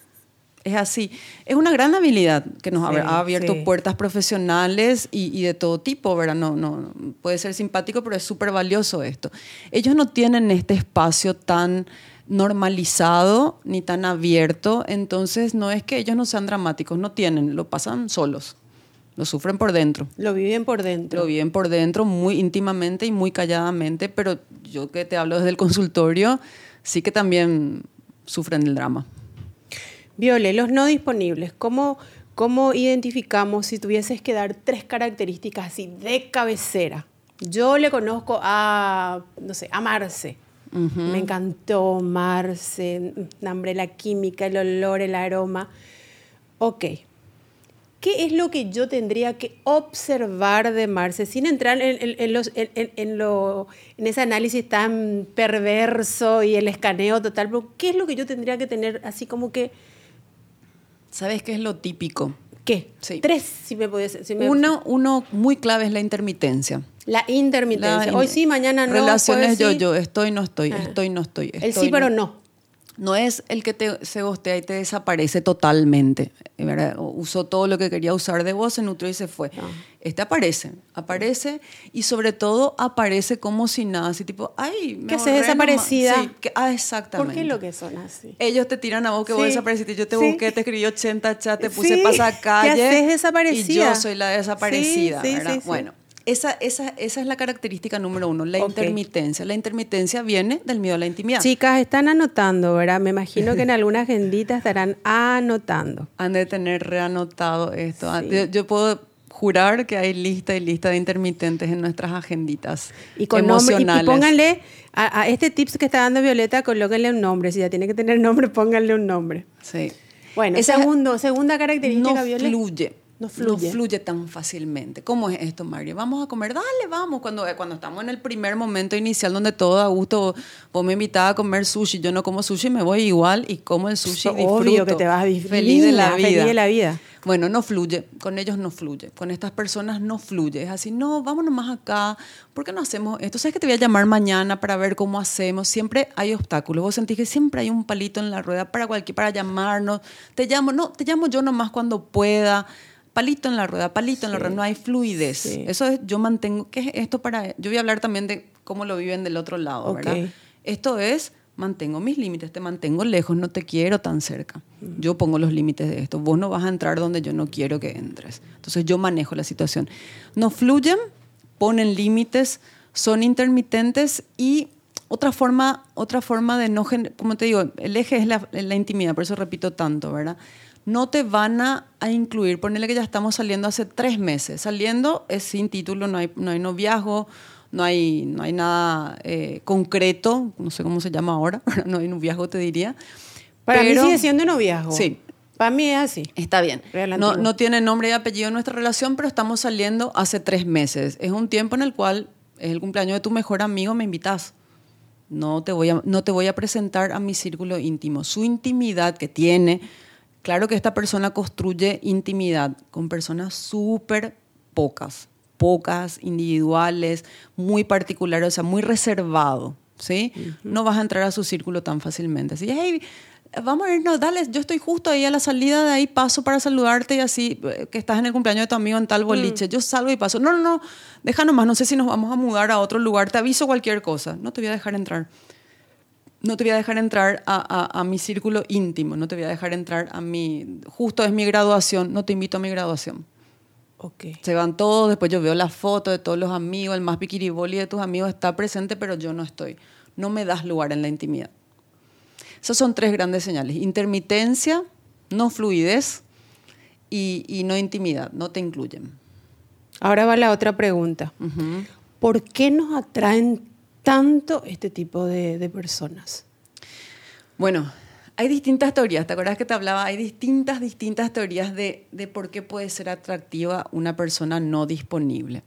Es así. Es una gran habilidad que nos Sí, ha abierto sí. puertas profesionales y, y de todo tipo, ¿verdad? No, no, puede ser simpático, pero es súper valioso esto. Ellos no tienen este espacio tan normalizado ni tan abierto, entonces no es que ellos no sean dramáticos, no tienen, lo pasan solos, lo sufren por dentro. Lo viven por dentro. Lo viven por dentro muy íntimamente y muy calladamente, pero yo que te hablo desde el consultorio, sí que también sufren el drama. Viole, los no disponibles, ¿cómo, ¿cómo identificamos si tuvieses que dar tres características así de cabecera? Yo le conozco a, no sé, a Marce. Me encantó Marce, nombre, la química, el olor, el aroma. Ok. ¿Qué es lo que yo tendría que observar de Marce sin entrar en, en- en los- en- en- en lo- en ese análisis tan perverso y el escaneo total? Pero ¿Qué es lo que yo tendría que tener así como que ¿Sabes qué es lo típico? ¿Qué? Sí. Tres, si me puedes si me- Uno, uno muy clave es la intermitencia. La intermitencia. La Hoy sí, mañana no. Relaciones sí. yo-yo, estoy, no estoy, Ajá. estoy, no estoy. El sí, pero no. No es el que te, se gostea y te desaparece totalmente. ¿verdad? Usó todo lo que quería usar de vos, se nutrió y se fue. Ah. Este aparece, aparece y sobre todo aparece como si nada, así tipo, ay, me ¿Qué haces ahorré desaparecida? nomás". Sí, que- ah, exactamente. ¿Por qué lo que son así? Ellos te tiran a vos que vos Sí, desapareciste. Yo te sí. busqué, te escribí 80 chats, te puse pasacalle. ¿qué haces desaparecida? Y yo soy la desaparecida, ¿verdad? sí, sí. Bueno, esa, esa, esa es la característica número uno, la intermitencia. La intermitencia viene del miedo a la intimidad. Chicas, están anotando, ¿verdad? Me imagino que en alguna agendita estarán anotando. Han de tener reanotado esto. Sí. Yo, yo puedo jurar que hay lista y lista de intermitentes en nuestras agenditas Y con nombre, y- y, emocionales. pónganle a, a este tips que está dando Violeta, colóquenle un nombre. Si ya tiene que tener nombre, pónganle un nombre. Sí. Bueno, Esa- segundo, segunda característica, no Violeta. fluye. No fluye. tan fácilmente. ¿Cómo es esto, Mario? Vamos a comer, dale, vamos. Cuando, eh, cuando estamos en el primer momento inicial donde todo a gusto, vos me invitabas a comer sushi, yo no como sushi, me voy igual y como el sushi. Obvio disfruto, que te vas a feliz de la vida. Feliz de la vida. Bueno, no fluye, con ellos no fluye, con estas personas no fluye. Es así, no, vámonos más acá, ¿por qué no hacemos esto? ¿Sabes que te voy a llamar mañana para ver cómo hacemos? Siempre hay obstáculos. Vos sentís que siempre hay un palito en la rueda para cualquier, para llamarnos. Te llamo, no, te llamo yo nomás cuando pueda. Palito en la rueda, palito en la Sí. rueda, no hay fluidez. Sí. Eso es, yo mantengo, ¿qué es esto para? Yo voy a hablar también de cómo lo viven del otro lado, Ok. ¿verdad? Esto es, mantengo mis límites, te mantengo lejos, no te quiero tan cerca. Yo pongo los límites de esto. Vos no vas a entrar donde yo no quiero que entres. Entonces yo manejo la situación. No fluyen, ponen límites, son intermitentes y otra forma, otra forma de no, como te digo, el eje es la, la intimidad, por eso repito tanto, ¿verdad? No te van a, a incluir, ponele que ya estamos saliendo hace tres meses. Saliendo es sin título, no hay, no hay noviazgo, no hay, no hay nada eh, concreto, no sé cómo se llama ahora, no hay noviazgo te diría. Para Pero- mí sigue siendo noviazgo. Sí. Para mí es así. Está bien. No, no tiene nombre y apellido nuestra relación, pero estamos saliendo hace tres meses. Es un tiempo en el cual es el cumpleaños de tu mejor amigo, me invitas. No te voy a, no te voy a presentar a mi círculo íntimo. Su intimidad que tiene, claro que esta persona construye intimidad con personas súper pocas, pocas, individuales, muy particulares, o sea, muy reservado, ¿sí? No vas a entrar a su círculo tan fácilmente. Así, hey, vamos a irnos, dale, yo estoy justo ahí a la salida de ahí, paso para saludarte y así, eh, que estás en el cumpleaños de tu amigo en tal boliche, yo salgo y paso. No, no, no, deja nomás, no sé si nos vamos a mudar a otro lugar, te aviso cualquier cosa, no te voy a dejar entrar. No te voy a dejar entrar a, a- a mi círculo íntimo, no te voy a dejar entrar a mi, justo es mi graduación, no te invito a mi graduación. Ok. Se van todos, después yo veo la foto de todos los amigos, el más piquiriboli de tus amigos está presente, pero yo no estoy. No me das lugar en la intimidad. Esas son tres grandes señales. Intermitencia, no fluidez y, y no intimidad, no te incluyen. Ahora va la otra pregunta. ¿Por qué nos atraen tanto este tipo de, de personas? Bueno, hay distintas teorías, ¿te acuerdas que te hablaba? Hay distintas, distintas teorías de, de por qué puede ser atractiva una persona no disponible.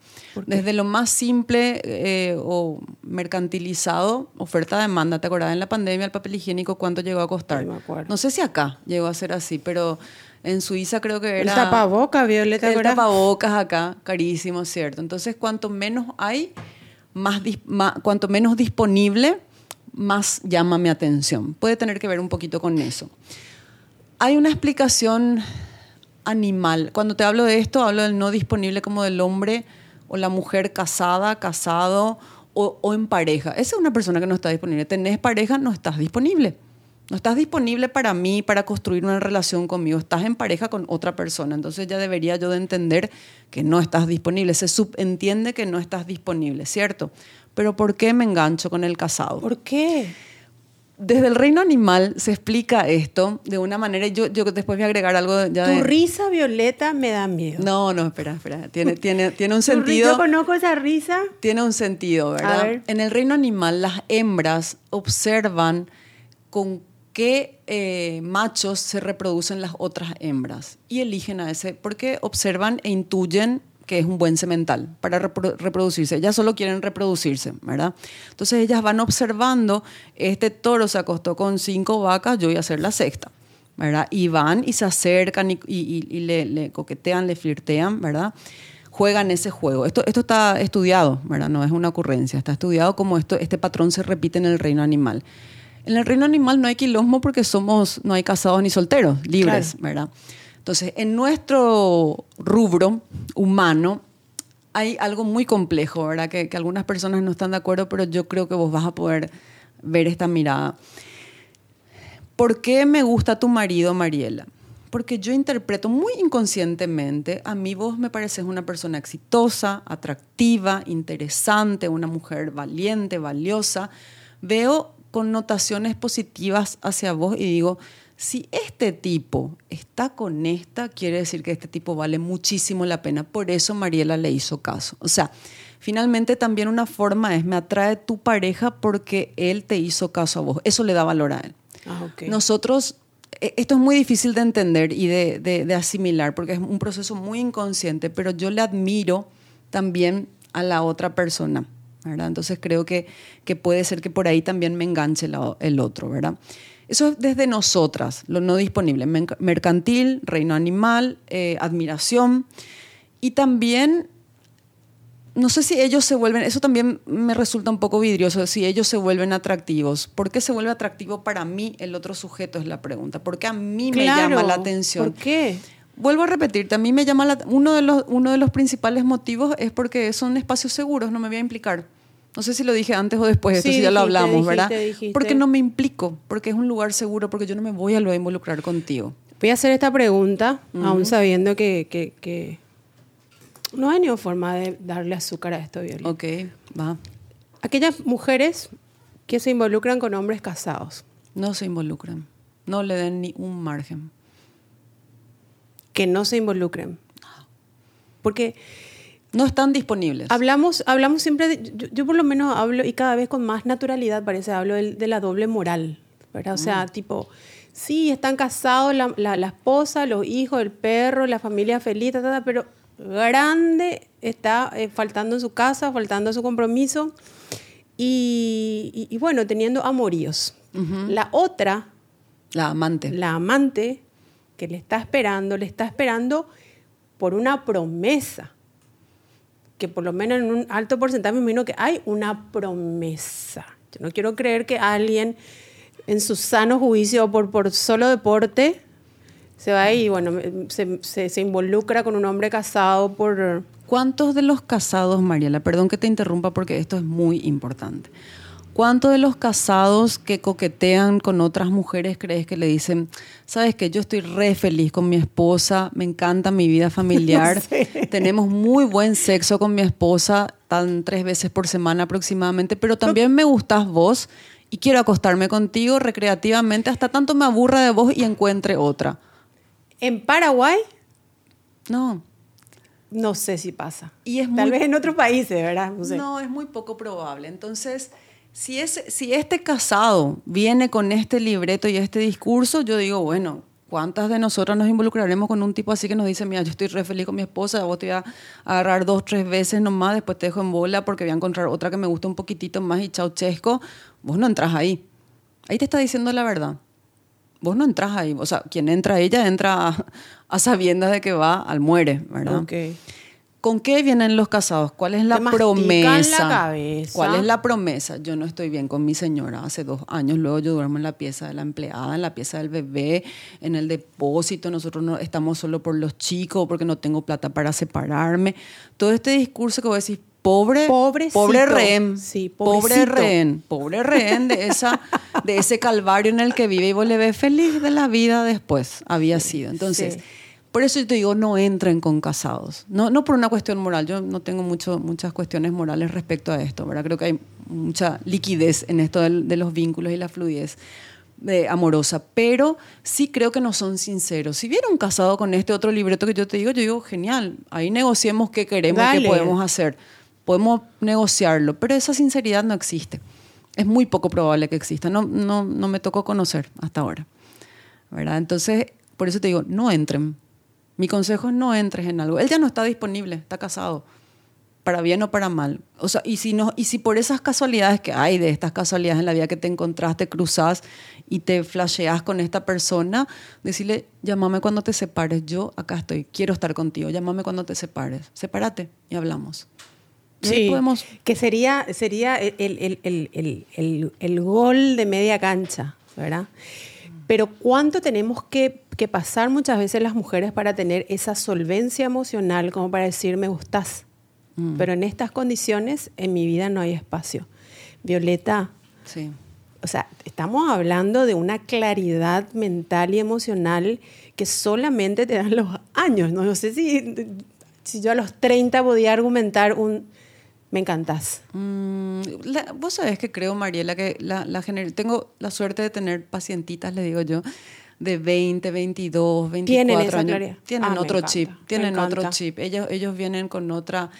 Desde lo más simple eh, o mercantilizado, oferta-demanda, ¿te acuerdas? En la pandemia el papel higiénico, ¿cuánto llegó a costar? Sí, me acuerdo. No sé si acá llegó a ser así, pero en Suiza creo que El era... tapaboca, Violeta, El tapabocas acá, carísimo, ¿cierto? Entonces, cuanto menos hay, más, cuanto menos disponible, más llama mi atención. Puede tener que ver un poquito con eso. Hay una explicación animal. Cuando te hablo de esto, hablo del no disponible como del hombre o la mujer casada, casado o, o en pareja. Esa es una persona que no está disponible. Tenés pareja, no estás disponible. No estás disponible para mí, para construir una relación conmigo. Estás en pareja con otra persona. Entonces ya debería yo de entender que no estás disponible. Se subentiende que no estás disponible, ¿cierto? Pero ¿por qué me engancho con el casado? ¿Por qué? Desde el reino animal se explica esto de una manera, yo, yo después voy a agregar algo ya Tu de... risa violeta me da miedo. No, no, espera, espera. Tiene, tiene, tiene un sentido. Yo conozco esa risa. Tiene un sentido, ¿verdad? A ver. En el reino animal, las hembras observan con qué eh, machos se reproducen las otras hembras y eligen a ese, porque observan e intuyen que es un buen semental para repro- reproducirse. Ellas solo quieren reproducirse, ¿verdad? Entonces ellas van observando, este toro se acostó con cinco vacas, yo voy a hacer la sexta. ¿verdad? Y van y se acercan y, le, coquetean, le flirtean, ¿verdad? Juegan ese juego. Esto, esto está estudiado, ¿verdad? No es una ocurrencia. Está estudiado como esto, este patrón se repite en el reino animal. En el reino animal no hay quilombo porque somos, no hay casados ni solteros, libres, Claro. ¿verdad? Entonces, en nuestro rubro humano hay algo muy complejo, ¿verdad? Que, que algunas personas no están de acuerdo, pero yo creo que vos vas a poder ver esta mirada. ¿Por qué me gusta tu marido, Mariela? Porque yo interpreto muy inconscientemente, a mí vos me pareces una persona exitosa, atractiva, interesante, una mujer valiente, valiosa. Veo connotaciones positivas hacia vos y digo, si este tipo está con esta, quiere decir que este tipo vale muchísimo la pena. Por eso Mariela le hizo caso. O sea, finalmente también una forma es, me atrae tu pareja porque él te hizo caso a vos. Eso le da valor a él. Ah. Nosotros, eh, esto es muy difícil de entender y de, de- de asimilar porque es un proceso muy inconsciente, pero yo le admiro también a la otra persona, ¿verdad? Entonces creo que, que puede ser que por ahí también me enganche la- el otro, ¿verdad? Eso es desde nosotras, lo no disponible, mercantil, reino animal, eh, admiración y también no sé si ellos se vuelven, eso también me resulta un poco vidrioso, si ellos se vuelven atractivos. ¿Por qué se vuelve atractivo para mí el otro sujeto? Es la pregunta. ¿Por qué a mí me Claro. llama la atención? ¿Por qué? Vuelvo a repetirte, a mí me llama la, uno, de los, uno de los principales motivos es porque son espacios seguros, no me voy a implicar. No sé si lo dije antes o después, esto Sí, sí ya lo dijiste, hablamos, ¿verdad? dijiste, dijiste. Porque no me implico, porque es un lugar seguro, porque yo no me voy a lo involucrar contigo. Voy a hacer esta pregunta, aún sabiendo que, que- que no hay ni forma de darle azúcar a esto, Violeta. Ok, va. Aquellas mujeres que se involucran con hombres casados, No se involucran, no le den ni un margen. que no se involucren. Porque No están disponibles. hablamos, hablamos siempre, de- yo, yo por lo menos hablo, y cada vez con más naturalidad parece, hablo del- de, la doble moral, ¿verdad? O sea, tipo, sí, están casados la, la- la esposa, los hijos, el perro, la familia feliz, ta, ta, ta, pero grande está eh, faltando en su casa, faltando a su compromiso, y, y- y bueno, teniendo amoríos. La otra, La amante. la amante que le está esperando, le está esperando por una promesa. Que por lo menos en un alto porcentaje me imagino que hay una promesa. Yo no quiero creer que alguien en su sano juicio por, por solo deporte se va y bueno, se, se- se involucra con un hombre casado por... ¿Cuántos de los casados, Mariela, perdón que te interrumpa porque esto es muy importante. ¿Cuántos de los casados que coquetean con otras mujeres crees que le dicen, sabes que yo estoy re feliz con mi esposa, me encanta mi vida familiar, tenemos muy buen sexo con mi esposa, tan tres veces por semana aproximadamente, pero también me gustas vos y quiero acostarme contigo recreativamente hasta tanto me aburra de vos y encuentre otra? En Paraguay, No, no sé si pasa. Y es Tal muy- vez en otros países, ¿verdad? No sé. No, es muy poco probable. Entonces, si, es, si este casado viene con este libreto y este discurso, yo digo, bueno, ¿cuántas de nosotras nos involucraremos con un tipo así que nos dice, mira, yo estoy re feliz con mi esposa, vos te voy a agarrar dos, tres veces nomás, después te dejo en bola porque voy a encontrar otra que me gusta un poquitito más y chau chesco? Vos no entras ahí. Ahí te está diciendo la verdad. Vos no entras ahí. O sea, quien entra ella entra a, a sabiendas de que va al muere, ¿verdad? Ok. ¿Con qué vienen los casados? ¿Cuál es la Te promesa? la cabeza. ¿Cuál es la promesa? Yo no estoy bien con mi señora hace dos años, luego yo duermo en la pieza de la empleada, en la pieza del bebé, en el depósito, nosotros no estamos solo por los chicos, porque no tengo plata para separarme. Todo este discurso que vos decís, pobre, Pobrecito. pobre rehén, Sí, pobre rehén, pobre rehén de, esa, de ese calvario en el que vive y vos le ves feliz de la vida después, había sido. Entonces, sí. Por eso yo te digo, no entren con casados. No, no por una cuestión moral. Yo no tengo mucho, muchas cuestiones morales respecto a esto. ¿verdad? Creo que hay mucha liquidez en esto de, los vínculos y la fluidez eh, amorosa. Pero sí creo que no son sinceros. Si viene un casado con este otro libreto que yo te digo, yo digo, genial. Ahí negociemos qué queremos Dale. qué podemos hacer. Podemos negociarlo. Pero esa sinceridad no existe. Es muy poco probable que exista. No, no, no me tocó conocer hasta ahora. ¿verdad? Entonces, por eso te digo, no entren. Mi consejo es no entres en algo. Él ya no está disponible, está casado, para bien o para mal. O sea, y si, no, y si por esas casualidades que hay, de estas casualidades en la vida que te encontraste, cruzás y te flasheás con esta persona, decirle, llámame cuando te separes, yo acá estoy, quiero estar contigo, llámame cuando te separes, sepárate y hablamos. Y Sí, podemos que sería, sería el- el- el- el gol de media cancha, ¿verdad? Pero ¿cuánto tenemos que, que pasar muchas veces las mujeres para tener esa solvencia emocional como para decir me gustas? Pero en estas condiciones en mi vida no hay espacio. Violeta, Sí. o sea, estamos hablando de una claridad mental y emocional que solamente te dan los años. No, No sé si, si yo a los 30 podía argumentar un me encantás. Mm, la- vos sabés que creo, Mariela, que la, la gener- tengo la suerte de tener pacientitas, le digo yo, de 20, 22, 24 Tienen esa años. claridad. Tienen Ah, otro chip, tienen otro chip. Ellos, ellos vienen con otra,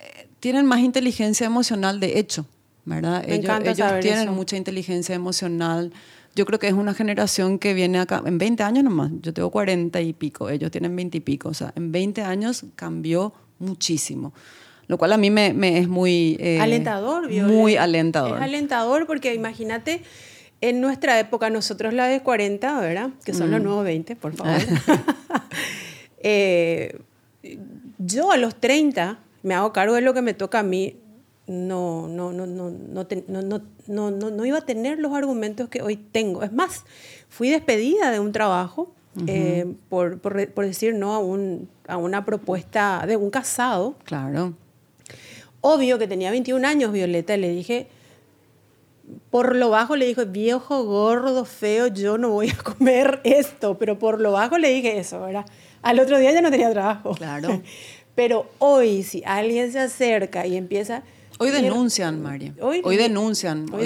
eh, tienen más inteligencia emocional, de hecho, ¿verdad? Me ellos encanta ellos tienen eso. mucha inteligencia emocional. Yo creo que es una generación que viene acá en 20 años nomás. Yo tengo 40 y pico, ellos tienen 20 y pico. O sea, en 20 años cambió muchísimo. Lo cual a mí me, me es muy... eh, alentador. Muy alentador. Es alentador porque imagínate, en nuestra época, nosotros la de 40, ¿verdad? Que son Mm. los nuevos 20, por favor. Eh, yo a los 30 me hago cargo de lo que me toca a mí. No, no, no, no, no, no, no, no, no, iba a tener los argumentos que hoy tengo. Es más, fui despedida de un trabajo eh, por, por decir no a, un, a una propuesta de un casado. Claro. Obvio que tenía 21 años Violeta y le dije, por lo bajo le dijo, viejo, gordo, feo, yo no voy a comer esto, pero por lo bajo le dije eso, ¿verdad? Al otro día ya no tenía trabajo. Claro. Pero hoy, si alguien se acerca y empieza... Hoy denuncian, María. Hoy, denuncian. Hoy,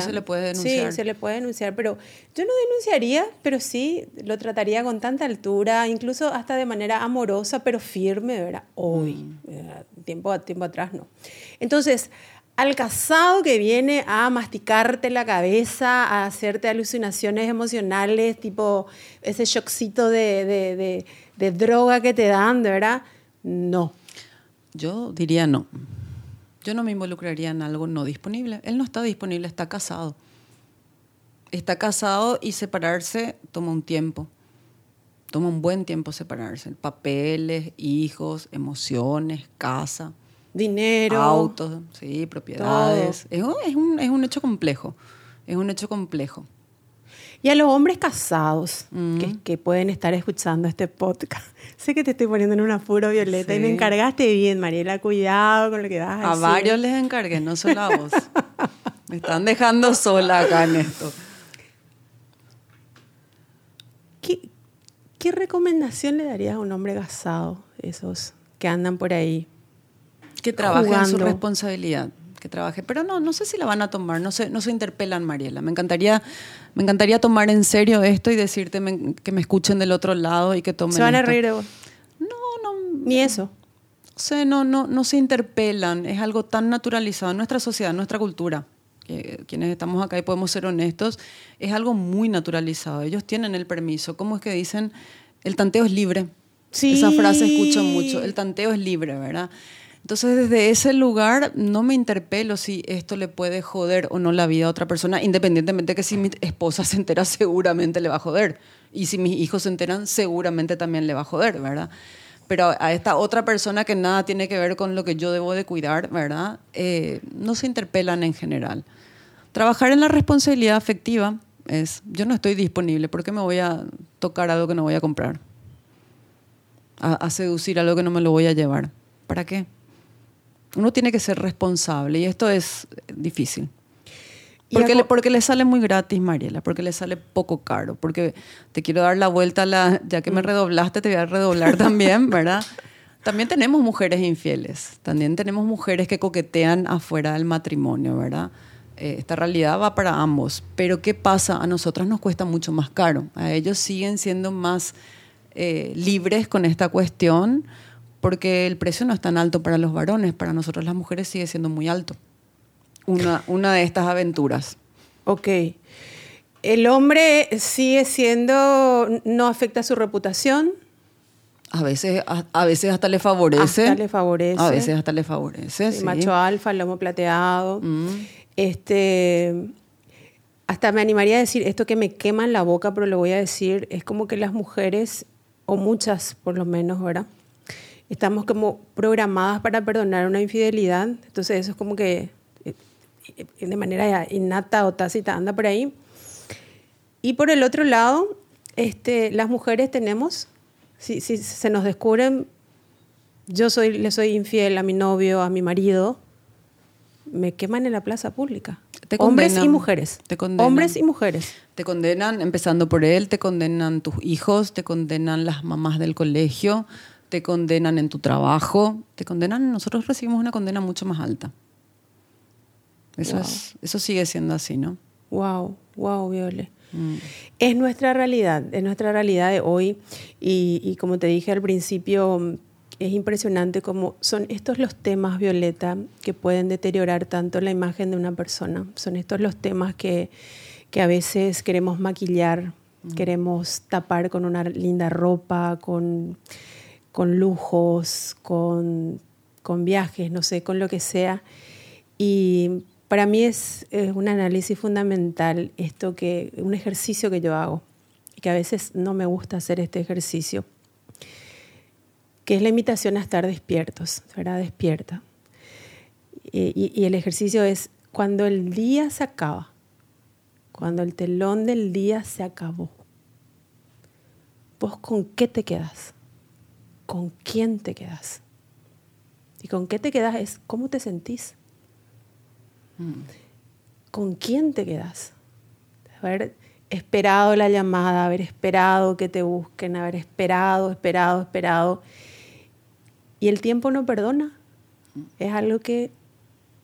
se le puede denunciar. Sí, se le puede denunciar, pero yo no denunciaría, pero sí lo trataría con tanta altura, incluso hasta de manera amorosa, pero firme, ¿verdad? Hoy, Mm. tiempo, a- tiempo atrás no. Entonces, al casado que viene a masticarte la cabeza, a hacerte alucinaciones emocionales, tipo ese shockcito de, de- de- de droga que te dan, de verdad, no. Yo diría no. Yo no me involucraría en algo no disponible. Él no está disponible, está casado. Está casado y separarse toma un tiempo. Toma un buen tiempo separarse. Papeles, hijos, emociones, casa, Dinero. autos, sí, propiedades. Es un, es, un, es un hecho complejo. Es un hecho complejo. Y a los hombres casados Mm. que, que pueden estar escuchando este podcast. Sé que te estoy poniendo en un apuro, Violeta, y me encargaste bien, Mariela. Cuidado con lo que vas a A decir. varios les encargué, no solo a vos. Me están dejando sola acá en esto. ¿Qué, qué recomendación le darías a un hombre casado, esos que andan por ahí? Que trabaje en su responsabilidad, que trabaje. Pero no, no sé si la van a tomar, no se, no se interpelan, Mariela. Me encantaría, me encantaría tomar en serio esto y decirte me- que me escuchen del otro lado y que tomen Se van a esto. reír de vos. No, no, Ni eso. sé, no, no, no se interpelan. Es algo tan naturalizado en nuestra sociedad, en nuestra cultura. quienes estamos acá y podemos ser honestos, es algo muy naturalizado. Ellos tienen el permiso. ¿Cómo es que dicen? El tanteo es libre. Sí. Esa frase escucho mucho. El tanteo es libre, ¿verdad? Entonces, desde ese lugar no me interpelo si esto le puede joder o no la vida a otra persona, independientemente que si mi esposa se entera, seguramente le va a joder. Y si mis hijos se enteran, seguramente también le va a joder, ¿verdad? pero a esta otra persona que nada tiene que ver con lo que yo debo de cuidar, ¿verdad? Eh, no se interpelan en general. Trabajar en la responsabilidad afectiva es, yo no estoy disponible, ¿por qué me voy a tocar algo que no voy a comprar? A, a seducir algo que no me lo voy a llevar. ¿Para qué? Uno tiene que ser responsable y esto es difícil. Porque le, porque le sale muy gratis, Mariela, porque le sale poco caro, porque te quiero dar la vuelta, la, ya que me mm. redoblaste, te voy a redoblar también, ¿verdad? También tenemos mujeres infieles, también tenemos mujeres que coquetean afuera del matrimonio, ¿verdad? Eh, esta realidad va para ambos, pero ¿qué pasa? A nosotras nos cuesta mucho más caro, a ellos siguen siendo más eh, libres con esta cuestión porque el precio no es tan alto para los varones, para nosotros las mujeres sigue siendo muy alto una, una de estas aventuras. Ok. El hombre sigue siendo, no afecta su reputación. A veces, a, veces hasta le favorece. Hasta le favorece. A veces hasta le favorece. Sí, Macho alfa, lomo plateado. Mm. Este, hasta me animaría a decir esto que me quema en la boca, pero lo voy a decir. Es como que las mujeres, o muchas por lo menos, ¿verdad? Estamos como programadas para perdonar una infidelidad. Entonces eso es como que de manera innata o tácita anda por ahí. Y por el otro lado, este, las mujeres tenemos, si, si se nos descubren, yo soy, le soy infiel a mi novio, a mi marido, me queman en la plaza pública. Hombres y mujeres. Te Hombres y mujeres. Te condenan, empezando por él, te condenan tus hijos, te condenan las mamás del colegio, te condenan en tu trabajo, te condenan, nosotros recibimos una condena mucho más alta. Eso, eso sigue siendo así, ¿no? Wow, wow, Viole. Mm. Es nuestra realidad, es nuestra realidad de hoy y, como te dije al principio, es impresionante cómo son estos los temas, Violeta, que pueden deteriorar tanto la imagen de una persona. Son estos los temas que, que a veces queremos maquillar, mm. queremos tapar con una linda ropa, con, con lujos, con, con viajes, no sé, con lo que sea. Y para mí es, un análisis fundamental esto que, un ejercicio que yo hago, y que a veces no me gusta hacer este ejercicio, que es la invitación a estar despiertos, ¿verdad? Despierta. Y, y el ejercicio es cuando el día se acaba, cuando el telón del día se acabó, ¿vos con qué te quedas? ¿Con quién te quedas? Y con qué te quedas es cómo te sentís. ¿Con quién te quedas? Haber esperado la llamada, haber esperado que te busquen, haber esperado, esperado, esperado. Y el tiempo no perdona. Es algo que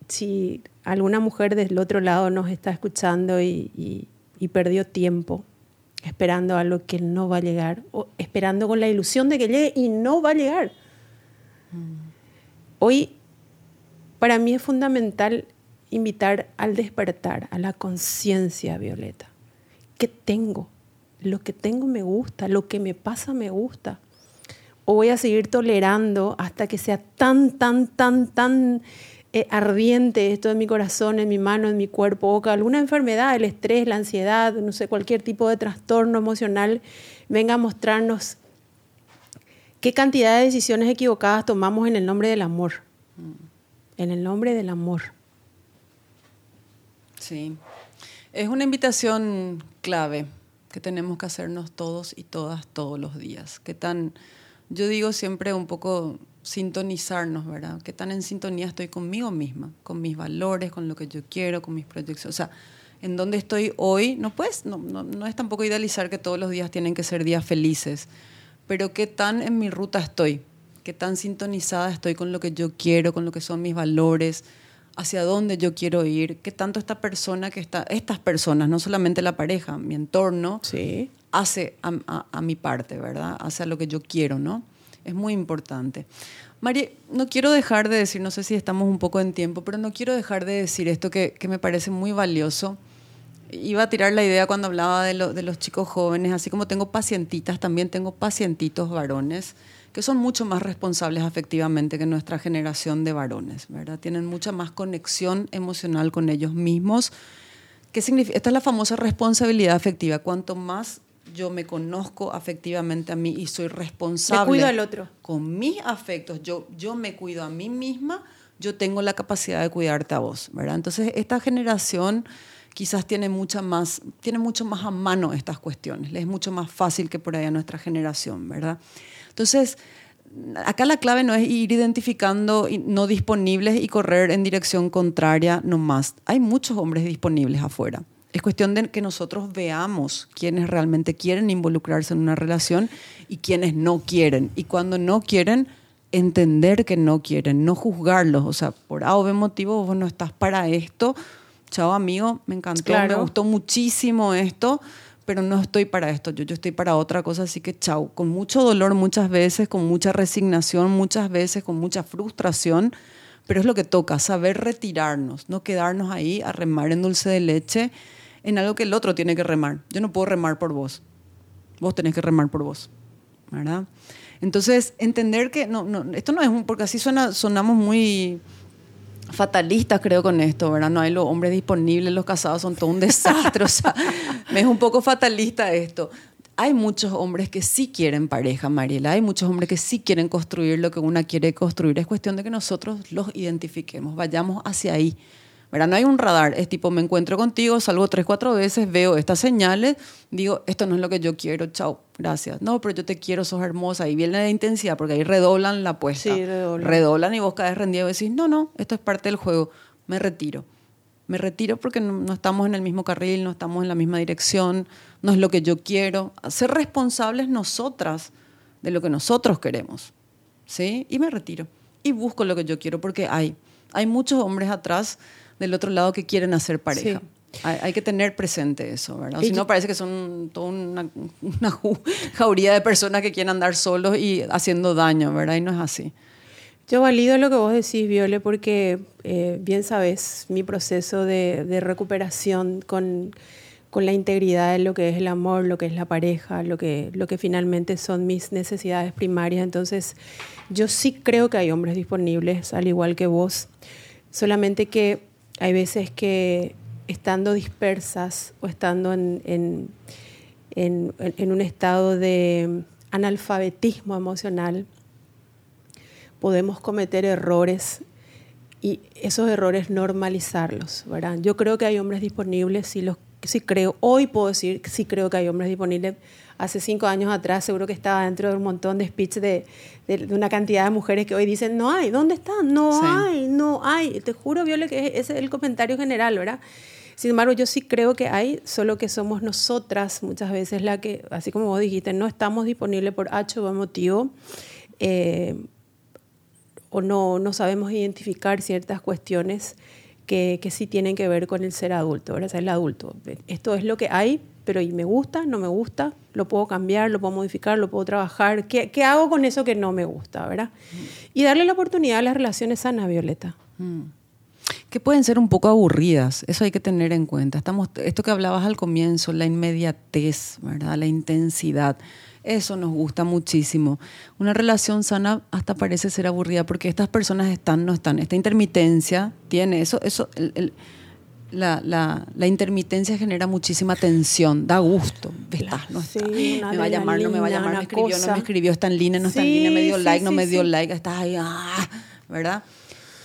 si alguna mujer del otro lado nos está escuchando y, perdió tiempo esperando algo que no va a llegar, o esperando con la ilusión de que llegue y no va a llegar. Hoy, para mí es fundamental invitar al despertar, a la conciencia, Violeta. ¿Qué tengo? Lo que tengo me gusta, lo que me pasa me gusta. O voy a seguir tolerando hasta que sea tan, tan, tan, tan eh, ardiente esto en mi corazón, en mi mano, en mi cuerpo, o alguna enfermedad, el estrés, la ansiedad, no sé, cualquier tipo de trastorno emocional venga a mostrarnos qué cantidad de decisiones equivocadas tomamos en el nombre del amor. En el nombre del amor. Sí, es una invitación clave que tenemos que hacernos todos y todas todos los días. Que tan, yo digo siempre un poco sintonizarnos, ¿verdad? Que tan en sintonía estoy conmigo misma, con mis valores, con lo que yo quiero, con mis proyectos. O sea, en donde estoy hoy, no, puedes, no, no, no es tampoco idealizar que todos los días tienen que ser días felices, pero qué tan en mi ruta estoy, qué tan sintonizada estoy con lo que yo quiero, con lo que son mis valores, hacia dónde yo quiero ir, qué tanto esta persona que está, estas personas, no solamente la pareja, mi entorno, sí. hace a, mi parte, ¿verdad? Hace a lo que yo quiero, ¿no? Es muy importante. María, no quiero dejar de decir, no sé si estamos un poco en tiempo, pero no quiero dejar de decir esto que, me parece muy valioso. Iba a tirar la idea cuando hablaba de, de los chicos jóvenes, así como tengo pacientitas, también tengo pacientitos varones que son mucho más responsables afectivamente que nuestra generación de varones, ¿verdad? Tienen mucha más conexión emocional con ellos mismos. ¿Qué significa? Esta es la famosa responsabilidad afectiva. Cuanto más yo me conozco afectivamente a mí y soy responsable. Me cuido al otro. Con mis afectos, yo, yo me cuido a mí misma, yo tengo la capacidad de cuidarte a vos, ¿verdad? Entonces, esta generación quizás tiene, mucha más, tiene mucho más a mano estas cuestiones, le es mucho más fácil que por ahí a nuestra generación, ¿verdad? Entonces, acá la clave no es ir identificando no disponibles y correr en dirección contraria nomás. Hay muchos hombres disponibles afuera. Es cuestión de que nosotros veamos quiénes realmente quieren involucrarse en una relación y quiénes no quieren. Y cuando no quieren, entender que no quieren, no juzgarlos. O sea, por A o B motivo vos no estás para esto. Chao amigo, me encantó, me gustó muchísimo esto pero no estoy para esto, yo, yo estoy para otra cosa, así que chau, con mucho dolor muchas veces, con mucha resignación muchas veces, con mucha frustración, pero es lo que toca, saber retirarnos, no quedarnos ahí a remar en dulce de leche en algo que el otro tiene que remar. Yo no puedo remar por vos, vos tenés que remar por vos, ¿verdad? Entonces, entender que no, no, esto no es un, porque así suena, sonamos muy fatalistas, creo, con esto, ¿verdad? No hay los hombres disponibles, los casados son todo un desastre. o sea, me es un poco fatalista esto. Hay muchos hombres que sí quieren pareja, Mariela. Hay muchos hombres que sí quieren construir lo que una quiere construir. Es cuestión de que nosotros los identifiquemos, vayamos hacia ahí. No hay un radar, es tipo, me encuentro contigo, salgo tres, cuatro veces, veo estas señales, digo, esto no es lo que yo quiero, chao, gracias. No, pero yo te quiero, sos hermosa. Y viene la intensidad, porque ahí redoblan la apuesta. Sí, redoblan. Redoblan y vos caes rendido y decís, no, no, esto es parte del juego, me retiro. Me retiro porque no, estamos en el mismo carril, no estamos en la misma dirección, no es lo que yo quiero. Ser responsables nosotras de lo que nosotros queremos. ¿Sí? Y me retiro. Y busco lo que yo quiero porque hay. Hay muchos hombres atrás del otro lado que quieren hacer pareja. Hay, que tener presente eso, ¿verdad? Si no, parece que son toda una, jauría de personas que quieren andar solos y haciendo daño, ¿verdad? Y no es así. Yo valido lo que vos decís, Viole, porque eh, bien sabes mi proceso de, recuperación con, con, la integridad de lo que es el amor, lo que es la pareja, lo que, lo que finalmente son mis necesidades primarias. Entonces, yo sí creo que hay hombres disponibles, al igual que vos, solamente que hay veces que estando dispersas o estando en, un estado de analfabetismo emocional, podemos cometer errores y esos errores normalizarlos, ¿verdad? Yo creo que hay hombres disponibles, sí, los, sí creo, hoy puedo decir que sí creo que hay hombres disponibles hace cinco años atrás seguro que estaba dentro de un montón de speech de, de, una cantidad de mujeres que hoy dicen, no hay, ¿dónde están? No hay, no hay. Te juro, Viole, que ese es el comentario general, ¿verdad? Sin embargo, yo sí creo que hay, solo que somos nosotras muchas veces la que, así como vos dijiste, no estamos disponibles por H o motivo, eh, o no, no sabemos identificar ciertas cuestiones que, que, sí tienen que ver con el ser adulto, ¿verdad? O sea, el adulto. Esto es lo que hay, pero ¿y me gusta? ¿No me gusta? ¿Lo puedo cambiar? ¿Lo puedo modificar? ¿Lo puedo trabajar? ¿Qué, qué hago con eso que no me gusta? ¿verdad? Y darle la oportunidad a las relaciones sanas, Violeta. Mm. Que pueden ser un poco aburridas, eso hay que tener en cuenta. Estamos, esto que hablabas al comienzo, la inmediatez, ¿verdad? la intensidad, eso nos gusta muchísimo. Una relación sana hasta parece ser aburrida porque estas personas están, no están. Esta intermitencia tiene eso, eso la, la, la, intermitencia genera muchísima tensión, da gusto. Estás, no está. me va a llamar, no me va a llamar, me escribió, no me escribió, está en línea, no está en línea, me dio like, no me dio like, estás ahí, ah, ¿verdad?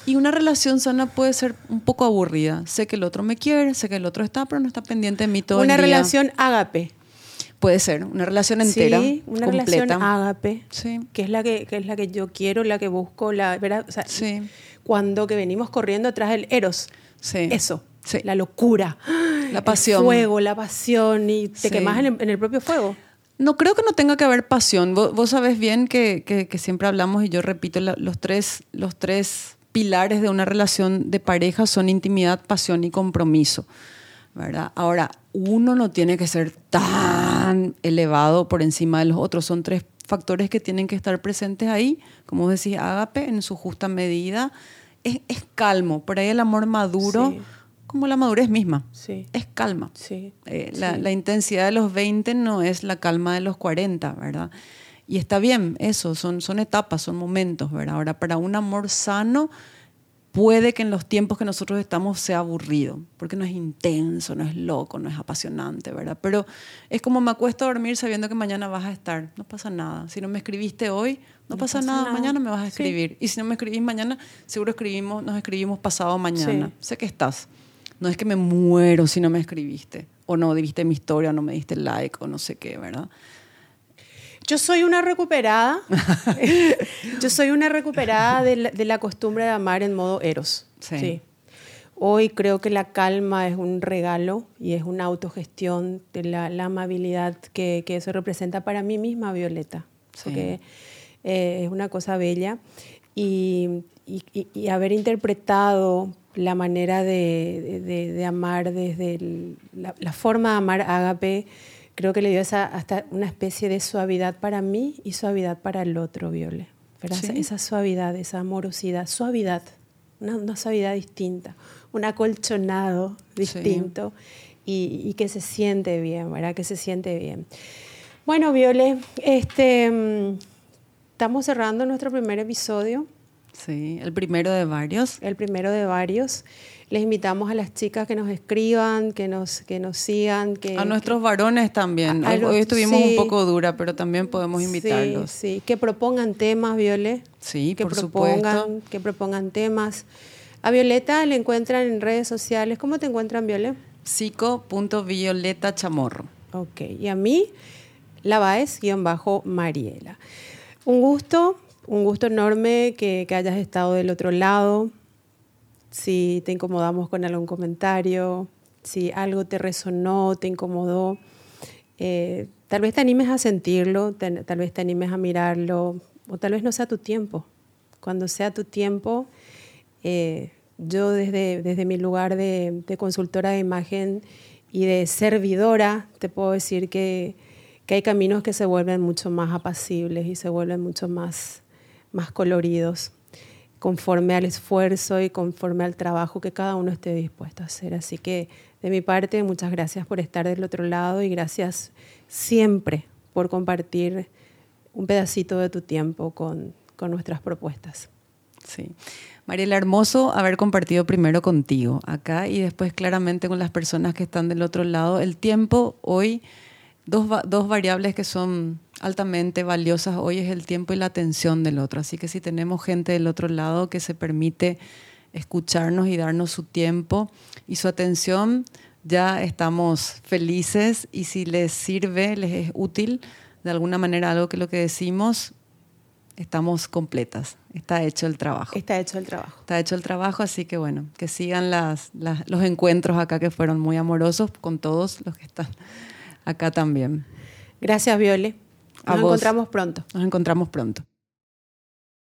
Y una relación sana puede ser un poco aburrida. Sé que el otro me quiere, sé que el otro está, pero no está pendiente de mí todo una el día. Una relación ágape. Puede ser, una relación entera, sí, una relación ágape, sí. que es la que, que, es la que yo quiero, la que busco, la, ¿verdad? O sea, sí. cuando que venimos corriendo atrás del eros. Sí. Eso. La locura, la pasión. El fuego, la pasión, y te quemas en el, propio fuego. No creo que no tenga que haber pasión. Vos, sabés bien que, que, siempre hablamos, y yo repito, los, tres, los tres pilares de una relación de pareja son intimidad, pasión y compromiso. ¿verdad? Ahora, uno no tiene que ser tan elevado por encima de los otros. Son tres factores que tienen que estar presentes ahí. Como decís, ágape en su justa medida. Es, es calmo. Por ahí el amor maduro como la madurez misma. Sí. Es calma. Sí. Eh, la, intensidad de los 20 no es la calma de los 40, ¿verdad? Y está bien, eso, son, son etapas, son momentos, ¿verdad? Ahora, para un amor sano, puede que en los tiempos que nosotros estamos sea aburrido, porque no es intenso, no es loco, no es apasionante, ¿verdad? Pero es como me acuesto a dormir sabiendo que mañana vas a estar, no pasa nada. Si no me escribiste hoy, no, pasa, nada. mañana me vas a escribir. Y si no me escribís mañana, seguro escribimos, nos escribimos pasado mañana. Sé que estás. No es que me muero si no me escribiste, o no viste mi historia, o no me diste like, o no sé qué, ¿verdad? Yo soy una recuperada. yo soy una recuperada de la, costumbre de amar en modo eros. Sí. Hoy creo que la calma es un regalo y es una autogestión de la, amabilidad que, eso representa para mí misma, Violeta. Porque eh, es una cosa bella. Y, haber interpretado la manera de, amar desde la, la, forma de amar Ágape creo que le dio esa, hasta una especie de suavidad para mí y suavidad para el otro, Viole. Esa suavidad, esa amorosidad, suavidad, una, suavidad distinta, un acolchonado distinto y, que se siente bien, ¿verdad? Que se siente bien. Bueno, Viole, este, mm, estamos cerrando nuestro primer episodio. Sí, el primero de varios. El primero de varios. Les invitamos a las chicas que nos escriban, que nos, que nos sigan. Que, a nuestros varones también. Hoy estuvimos un poco dura, pero también podemos invitarlos. Sí, sí. que propongan temas, Viole. Sí, que por propongan, supuesto. Que propongan temas. A Violeta le encuentran en redes sociales. ¿Cómo te encuentran, Viole? Psico.violeta chamorro. Ok, y a mí, Lavaes-Mariela. Un gusto, un gusto enorme que, que hayas estado del otro lado si te incomodamos con algún comentario, si algo te resonó, te incomodó. Eh, tal vez te animes a sentirlo, tal vez te animes a mirarlo, o tal vez no sea tu tiempo. Cuando sea tu tiempo, eh, yo desde, desde mi lugar de, consultora de imagen y de servidora, te puedo decir que, que, hay caminos que se vuelven mucho más apacibles y se vuelven mucho más, más coloridos conforme al esfuerzo y conforme al trabajo que cada uno esté dispuesto a hacer. Así que de mi parte, muchas gracias por estar del otro lado y gracias siempre por compartir un pedacito de tu tiempo con, con nuestras propuestas. Sí. Mariela, hermoso haber compartido primero contigo acá y después claramente con las personas que están del otro lado. El tiempo hoy dos, variables que son altamente valiosas hoy es el tiempo y la atención del otro. Así que si tenemos gente del otro lado que se permite escucharnos y darnos su tiempo y su atención, ya estamos felices y si les sirve, les es útil de alguna manera algo que lo que decimos, estamos completas. Está hecho el trabajo. Está hecho el trabajo. Está hecho el trabajo, así que bueno, que sigan los encuentros acá que fueron muy amorosos con todos los que están acá también. Gracias, Viole. Nos encontramos pronto. Nos encontramos pronto.